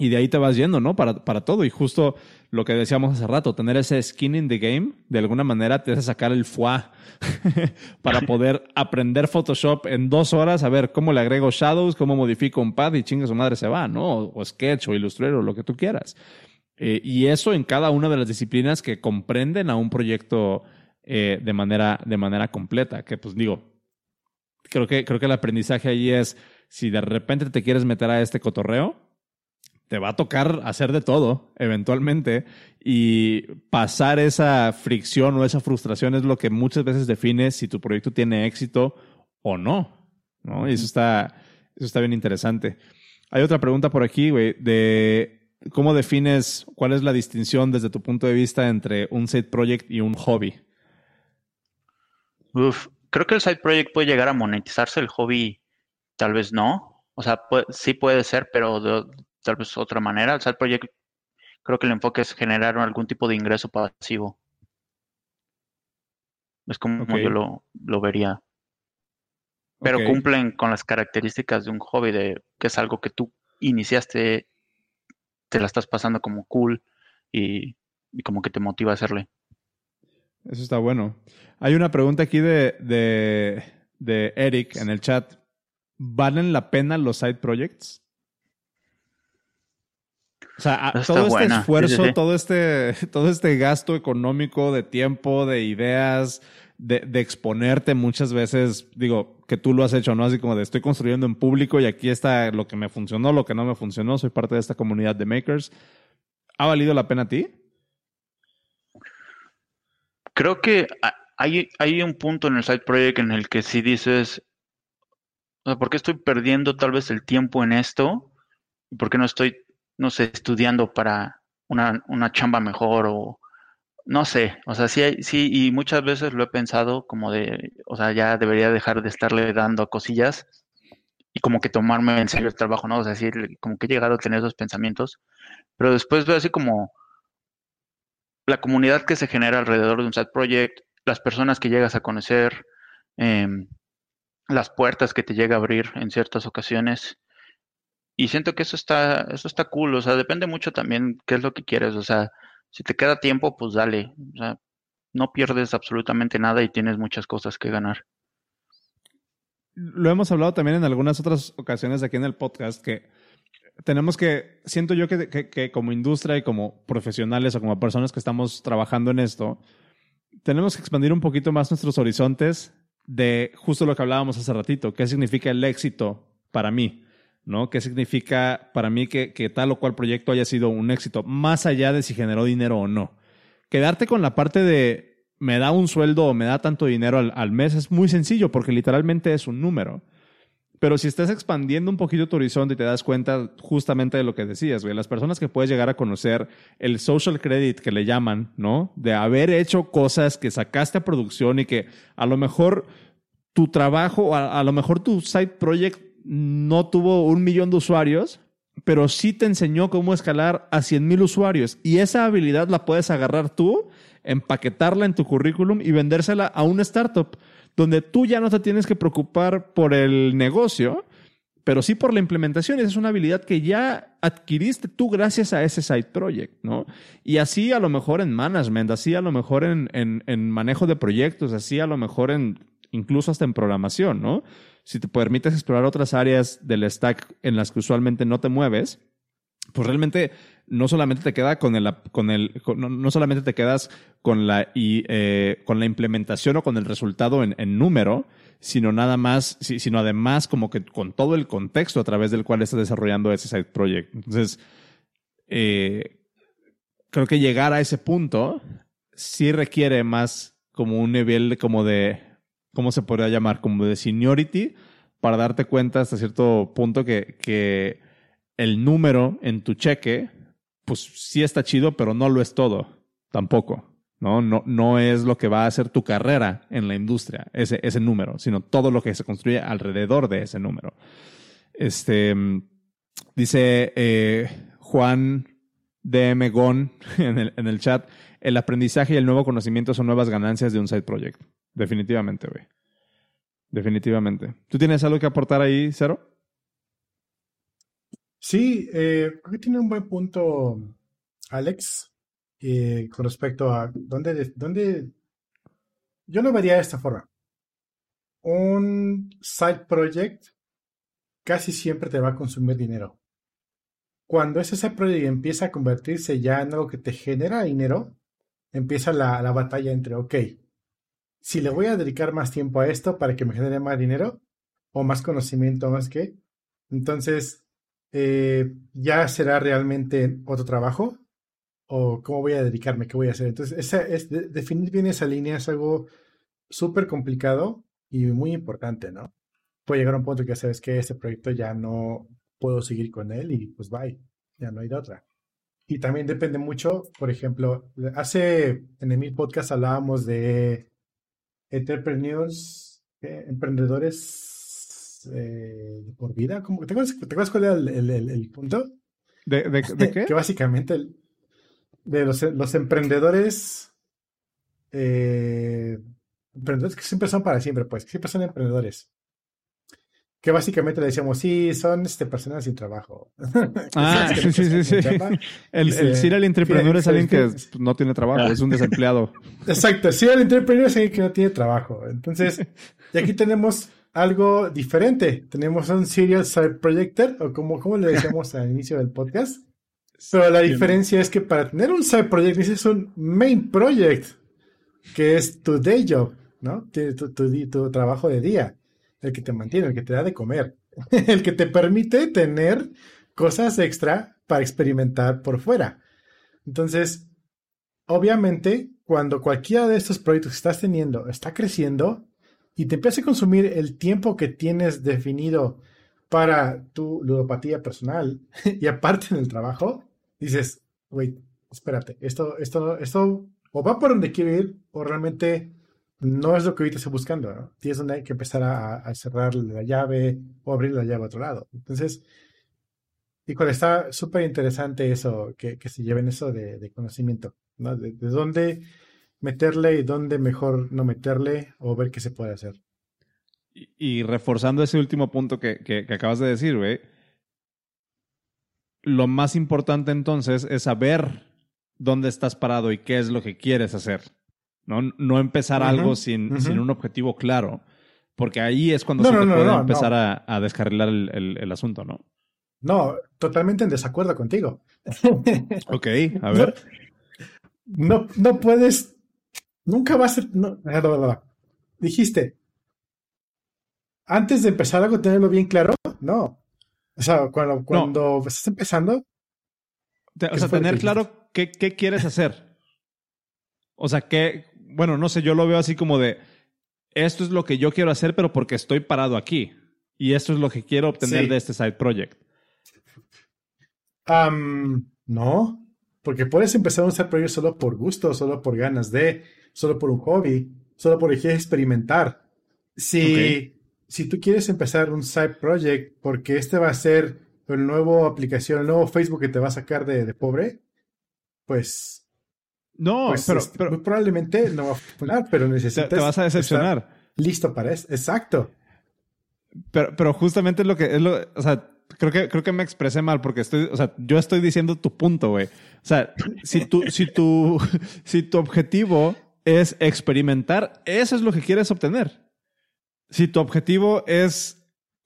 y de ahí te vas yendo, ¿no? Para, para todo. Y justo lo que decíamos hace rato, tener ese skin in the game, de alguna manera te hace sacar el foie para poder aprender Photoshop en dos horas, a ver cómo le agrego shadows, cómo modifico un pad y chinga su madre se va, ¿no? O, Sketch o Illustrator, o lo que tú quieras. Eh, y eso en cada una de las disciplinas que comprenden a un proyecto eh, de, manera, de manera completa. Que pues digo, creo que, creo que el aprendizaje ahí es, si de repente te quieres meter a este cotorreo, te va a tocar hacer de todo eventualmente y pasar esa fricción o esa frustración es lo que muchas veces define si tu proyecto tiene éxito o no, ¿no? Y eso está, eso está bien interesante. Hay otra pregunta por aquí, güey, de cómo defines cuál es la distinción desde tu punto de vista entre un side project y un hobby. Uf, creo que el side project puede llegar a monetizarse, el hobby tal vez no. O sea, sí puede ser, pero de tal vez otra manera. El side project creo que el enfoque es generar algún tipo de ingreso pasivo. Es como yo lo, lo vería. Pero cumplen con las características de un hobby, de que es algo que tú iniciaste, te la estás pasando como cool y, como que te motiva a hacerle. Eso está bueno. Hay una pregunta aquí de, de, de Eric en el chat. ¿Valen la pena los side projects? O sea, todo este esfuerzo, todo este, todo este gasto económico de tiempo, de ideas, de, de, exponerte muchas veces, digo, que tú lo has hecho, ¿no? Así como de estoy construyendo en público y aquí está lo que me funcionó, lo que no me funcionó, soy parte de esta comunidad de makers. ¿Ha valido la pena a ti? Creo que hay, hay un punto en el side project en el que si dices, ¿por qué estoy perdiendo tal vez el tiempo en esto? ¿Por qué no estoy no sé, estudiando para una, una chamba mejor o no sé, o sea, sí, sí, y muchas veces lo he pensado como de, o sea, ya debería dejar de estarle dando cosillas y como que tomarme en serio el trabajo, ¿no? O sea, sí, como que he llegado a tener esos pensamientos, pero después veo así como la comunidad que se genera alrededor de un side project, las personas que llegas a conocer, em, las puertas que te llega a abrir en ciertas ocasiones, y siento que eso está, eso está cool, o sea, depende mucho también qué es lo que quieres, o sea, si te queda tiempo, pues dale, o sea, no pierdes absolutamente nada y tienes muchas cosas que ganar. Lo hemos hablado también en algunas otras ocasiones aquí en el podcast, que tenemos que, siento yo que, que como industria y como profesionales o como personas que estamos trabajando en esto, tenemos que expandir un poquito más nuestros horizontes de justo lo que hablábamos hace ratito, qué significa el éxito para mí. ¿No? ¿Qué significa para mí que, tal o cual proyecto haya sido un éxito, más allá de si generó dinero o no? Quedarte con la parte de me da un sueldo o me da tanto dinero al, mes es muy sencillo porque literalmente es un número. Pero si estás expandiendo un poquito tu horizonte y te das cuenta justamente de lo que decías, güey, las personas que puedes llegar a conocer, el social credit que le llaman, ¿no? De haber hecho cosas que sacaste a producción y que a lo mejor tu trabajo, a, a lo mejor tu side project no tuvo un millón de usuarios, pero sí te enseñó cómo escalar a 100 mil usuarios. Y esa habilidad la puedes agarrar tú, empaquetarla en tu currículum y vendérsela a una startup, donde tú ya no te tienes que preocupar por el negocio, pero sí por la implementación. Esa es una habilidad que ya adquiriste tú gracias a ese side project, ¿no? Y así a lo mejor en management, así a lo mejor en, en manejo de proyectos, así a lo mejor en incluso hasta en programación, ¿no? Si te permites explorar otras áreas del stack en las que usualmente no te mueves, pues realmente no solamente te queda con el, con el no, solamente te quedas con la y, eh, con la implementación o con el resultado en, número, sino nada más, sino además como que con todo el contexto a través del cual estás desarrollando ese side project. Entonces, eh, creo que llegar a ese punto sí requiere más como un nivel como de ¿cómo se podría llamar? Como de seniority para darte cuenta hasta cierto punto que, que el número en tu cheque, pues sí está chido, pero no lo es todo, tampoco. ¿no? No, no es lo que va a hacer tu carrera en la industria, ese, ese número, sino todo lo que se construye alrededor de ese número. Este, dice eh, Juan DM Gon en el, en el chat, el aprendizaje y el nuevo conocimiento son nuevas ganancias de un side project. Definitivamente, güey. Definitivamente. ¿Tú tienes algo que aportar ahí, Cero? Sí, eh, creo que tiene un buen punto Alex eh, con respecto a dónde, dónde... Yo lo vería de esta forma. Un side project casi siempre te va a consumir dinero. Cuando ese side project empieza a convertirse ya en algo que te genera dinero, empieza la, la batalla entre, ok, si le voy a dedicar más tiempo a esto para que me genere más dinero o más conocimiento, más que, entonces eh, ya será realmente otro trabajo o cómo voy a dedicarme, qué voy a hacer. Entonces, esa es, definir bien esa línea es algo súper complicado y muy importante, ¿no? Puede llegar a un punto que sabes que ese proyecto ya no puedo seguir con él y pues bye, ya no hay de otra. Y también depende mucho, por ejemplo, hace en el podcast hablábamos de entrepreneurs, emprendedores es eh, por vida. ¿Cómo- ¿Te acuerdas, te acuerdas cuál era el, el- el- el punto? ¿De, de, de qué? Que básicamente el- de los, los emprendedores, eh, emprendedores que siempre son para siempre, pues, que siempre son emprendedores. Que básicamente le decíamos, sí, son este, personas sin trabajo. Ah, sí, sí, sí. El, el serial entrepreneur es alguien que no tiene trabajo, es un desempleado. Exacto, el entrepreneur es alguien que no tiene trabajo. Entonces, y aquí tenemos algo diferente. Tenemos un serial side projector, o como, como le decíamos al inicio del podcast. Pero la diferencia es que para tener un side project necesitas un main project, que es tu day job, ¿no? Tu, tu- tu tu trabajo de día, el que te mantiene, el que te da de comer, el que te permite tener cosas extra para experimentar por fuera. Entonces, obviamente, cuando cualquiera de estos proyectos que estás teniendo está creciendo y te empieza a consumir el tiempo que tienes definido para tu ludopatía personal y aparte en el trabajo, dices, wait, espérate, esto, esto, esto o va por donde quiero ir o realmente no es lo que ahorita estoy buscando, ¿no? Tienes una- que empezar a, cerrar la llave o abrir la llave a otro lado. Entonces, híjole, está súper interesante eso, que, que se lleven eso de, conocimiento, ¿no? De, de dónde meterle y dónde mejor no meterle o ver qué se puede hacer. Y, y reforzando ese último punto que, que- acabas de decir, lo más importante entonces es saber dónde estás parado y qué es lo que quieres hacer. No, no empezar algo sin, sin un objetivo claro, porque ahí es cuando No, se no, te puede empezar. A, a descarrilar el, el- el asunto, ¿no? No, totalmente en desacuerdo contigo. Ok, a ver. No, no puedes, nunca vas a... No. Dijiste, antes de empezar algo, tenerlo bien claro. No. O sea, cuando, cuando estás empezando, Te- o ¿Qué sea, tener claro qué, qué quieres hacer. O sea, que, bueno, no sé, yo lo veo así como de, esto es lo que yo quiero hacer, pero porque estoy parado aquí. Y esto es lo que quiero obtener Sí. de este side project. no, porque puedes empezar un side project solo por gusto, solo por ganas de, solo por un hobby, solo por experimentar. Si, si tú quieres empezar un side project porque este va a ser el nuevo aplicación, el nuevo Facebook que te va a sacar de, de pobre, pues, No, pues pero, este, pero muy probablemente no va a funcionar, pero necesitas te vas a decepcionar. listo para eso. Exacto. Pero, pero justamente es lo que es lo, o sea, creo que creo que me expresé mal porque estoy, o sea, yo estoy diciendo tu punto, güey. O sea, si tu si tu si tu objetivo es experimentar, eso es lo que quieres obtener. Si tu objetivo es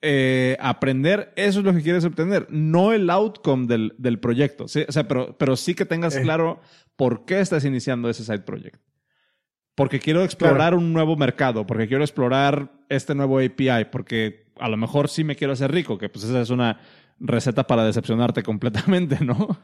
eh, aprender, eso es lo que quieres obtener, no el outcome del, del proyecto. ¿sí? O sea, pero, pero sí que tengas Eh. claro por qué estás iniciando ese side project. Porque quiero explorar un nuevo mercado, porque quiero explorar este nuevo API, porque a lo mejor sí me quiero hacer rico, que pues esa es una receta para decepcionarte completamente, ¿no?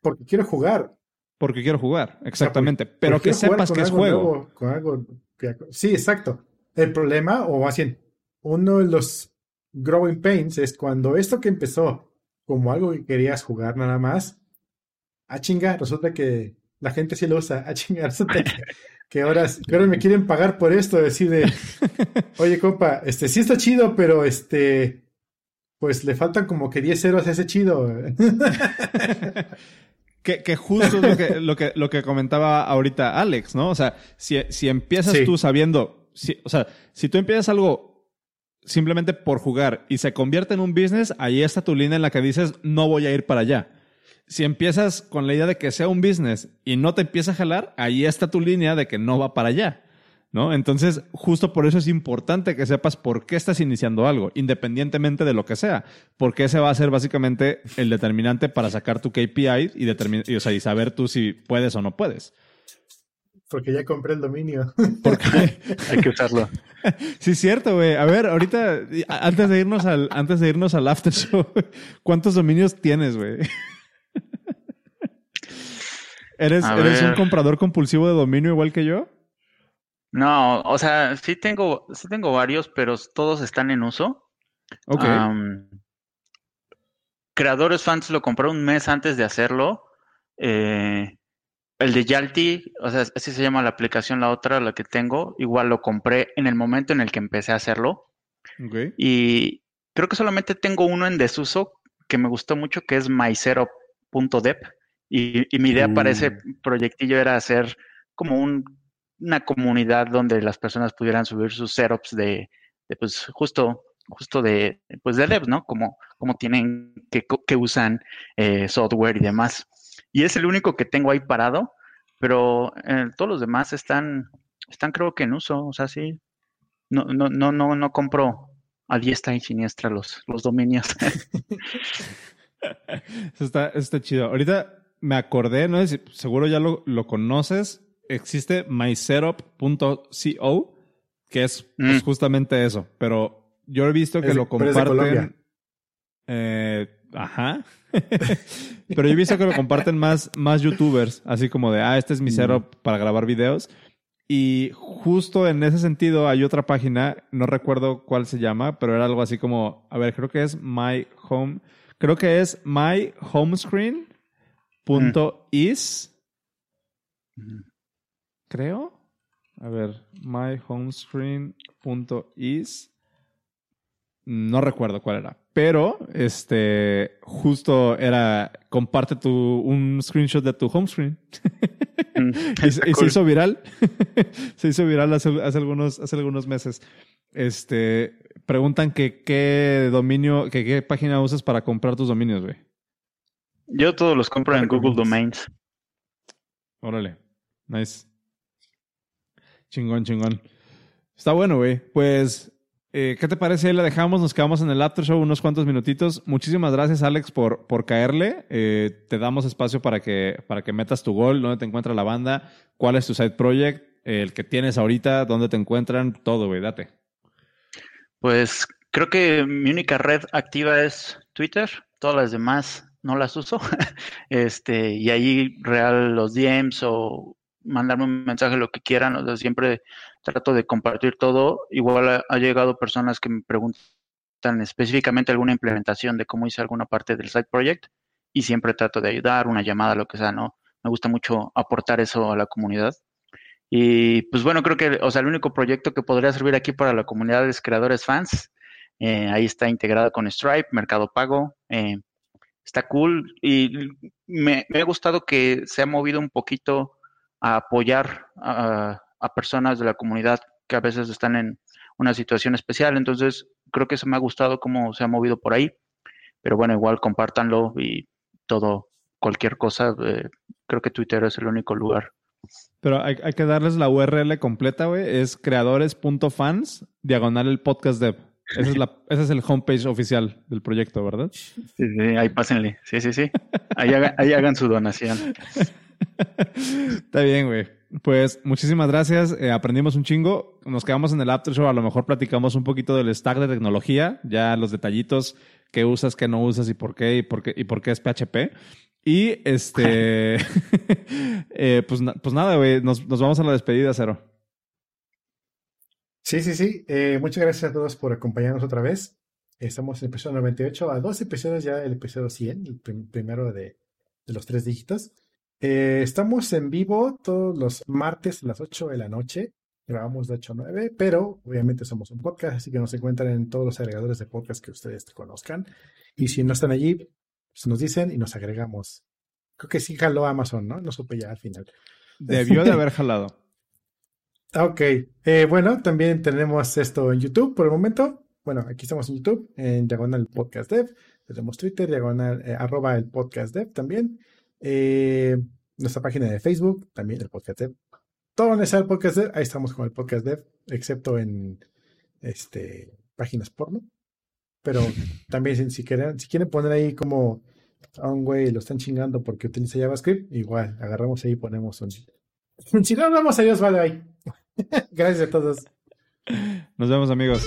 Porque quiero jugar. Porque quiero jugar, exactamente. Porque Pero que sepas que es juego. nuevo, con algo que- sí, exacto. El problema, o más bien, uno de los growing pains es cuando esto que empezó como algo que querías jugar nada más, a chinga, resulta que la gente sí lo usa, a chinga, resulta que, que ahora, que ahora me quieren pagar por esto, decir de, oye compa, este sí está chido, pero este, pues le faltan como que 10 ceros a ese chido. Que, que justo es lo que, lo, que, lo que comentaba ahorita Alex, ¿no? O sea, si, si empiezas Sí. tú sabiendo, si, o sea, si tú empiezas algo simplemente por jugar y se convierte en un business, ahí está tu línea en la que dices, no voy a ir para allá. Si empiezas con la idea de que sea un business y no te empieza a jalar, ahí está tu línea de que no va para allá. ¿No? Entonces, justo por eso es importante que sepas por qué estás iniciando algo, independientemente de lo que sea, porque ese va a ser básicamente el determinante para sacar tu KPI y, y, o sea, y saber tú si puedes o no puedes. Porque ya compré el dominio. Porque, Hay que usarlo. sí, es cierto, güey. A ver, ahorita, antes de irnos al, antes de irnos al after show, ¿cuántos dominios tienes, güey? ¿Eres, A ¿Eres un comprador compulsivo de dominio igual que yo? No, o sea, sí tengo, sí tengo varios, pero todos están en uso. Ok. Creadores Fans lo compré un mes antes de hacerlo. Eh, el de Yalti, o sea, así se llama la aplicación, la otra, la que tengo, igual lo compré en el momento en el que empecé a hacerlo. Y creo que solamente tengo uno en desuso que me gustó mucho, que es mysetup.dev. Y, y mi idea para ese Uh. proyectillo era hacer como un- una comunidad donde las personas pudieran subir sus setups de, de, pues justo, justo de, pues de devs, ¿no? Como, como tienen, que, que usan eh, software y demás. Y es el único que tengo ahí parado, pero eh, todos los demás están, están creo que en uso, o sea, sí. No, no, no, no, no compro a diestra y siniestra los, los dominios. Eso está, eso está chido. Ahorita me acordé, no sé si seguro ya lo, lo conoces. Existe mysetup.co, que es pues, Mm. justamente eso. Pero yo he visto que Es lo pero es de Colombia. comparten. Eh, ajá. pero yo he visto que lo comparten más, más youtubers, así como de, ah, este es mi Mm. setup para grabar videos. Y justo en ese sentido hay otra página, no recuerdo cuál se llama, pero era algo así como, a ver, creo que es My Home, creo que es myhomescreen.is, creo. A ver, myhomescreen.is. No recuerdo cuál era, pero este justo era comparte tu un screenshot de tu home screen. Mm, Y, se hizo viral. se hizo viral hace, hace algunos, hace algunos meses. Este, preguntan que qué dominio, que qué página usas para comprar tus dominios, güey. Yo todos los compro en Google. Domains. Órale. Nice. Chingón, chingón. Está bueno, güey. Pues, eh, ¿qué te parece? La dejamos, nos quedamos en el after show unos cuantos minutitos. Muchísimas gracias, Alex, por, por caerle. Eh, te damos espacio para que, para que metas tu gol, dónde te encuentra la banda, cuál es tu side project, el que tienes ahorita, dónde te encuentran, todo, güey, date. Pues creo que mi única red activa es Twitter. Todas las demás no las uso. Este, y ahí real los DMs o mandarme un mensaje, lo que quieran. O sea, siempre trato de compartir todo. Igual ha, llegado personas que me preguntan específicamente alguna implementación de cómo hice alguna parte del side project. Y siempre trato de ayudar, una llamada, lo que sea, ¿no? Me gusta mucho aportar eso a la comunidad. Y pues bueno, creo que, o sea, el único proyecto que podría servir aquí para la comunidad es Creadores Fans. Eh, ahí está integrado con Stripe, Mercado Pago. eh, está cool y me, me ha gustado que se ha movido un poquito a apoyar a personas de la comunidad que a veces están en una situación especial. Entonces, creo que eso me ha gustado cómo se ha movido por ahí. Pero bueno, igual compártanlo y todo, cualquier cosa. eh, creo que Twitter es el único lugar. Pero hay, hay que darles la URL completa, güey. Es creadores.fans, diagonal el podcast dev. Ese es, la, ese es el homepage oficial del proyecto, ¿verdad? Sí, sí, ahí pásenle. Sí, sí, sí. Ahí, haga- ahí hagan su donación. Está bien, güey. Pues muchísimas gracias. Eh, aprendimos un chingo. Nos quedamos en el after show. A lo mejor platicamos un poquito del stack de tecnología, ya los detallitos, qué usas, qué no usas y por qué y por qué, y por qué es PHP. Y este, eh, pues, pues nada, güey. Nos, nos vamos a la despedida, Cero. Sí, sí, sí. Eh, muchas gracias a todos por acompañarnos otra vez. Estamos en el episodio 98, a dos episodios ya el episodio 100, el prim- primero de, de los tres dígitos. Eh, estamos en vivo todos los martes a las 8 de la noche. Grabamos de 8 a 9, pero obviamente somos un podcast, así que nos encuentran en todos los agregadores de podcast que ustedes conozcan. Y si no están allí, pues nos dicen y nos agregamos. Creo que sí jaló Amazon, ¿no? No supe ya al final. Debió de haber jalado. Ok, Eh, bueno, también tenemos esto en YouTube por el momento. Bueno, aquí estamos en YouTube, en Diagonal Podcast Dev. Tenemos Twitter, Diagonal, eh, arroba el Podcast Dev también. Eh, nuestra página de Facebook, también el Podcast Dev. Todo donde sea el Podcast Dev, ahí estamos con el Podcast Dev, excepto en este, páginas porno. Pero también si, quieren, si quieren poner ahí como a un güey lo están chingando porque utiliza JavaScript, igual agarramos ahí y ponemos un... Si no, vamos, adiós, vale, bye. Gracias a todos. Nos vemos, amigos.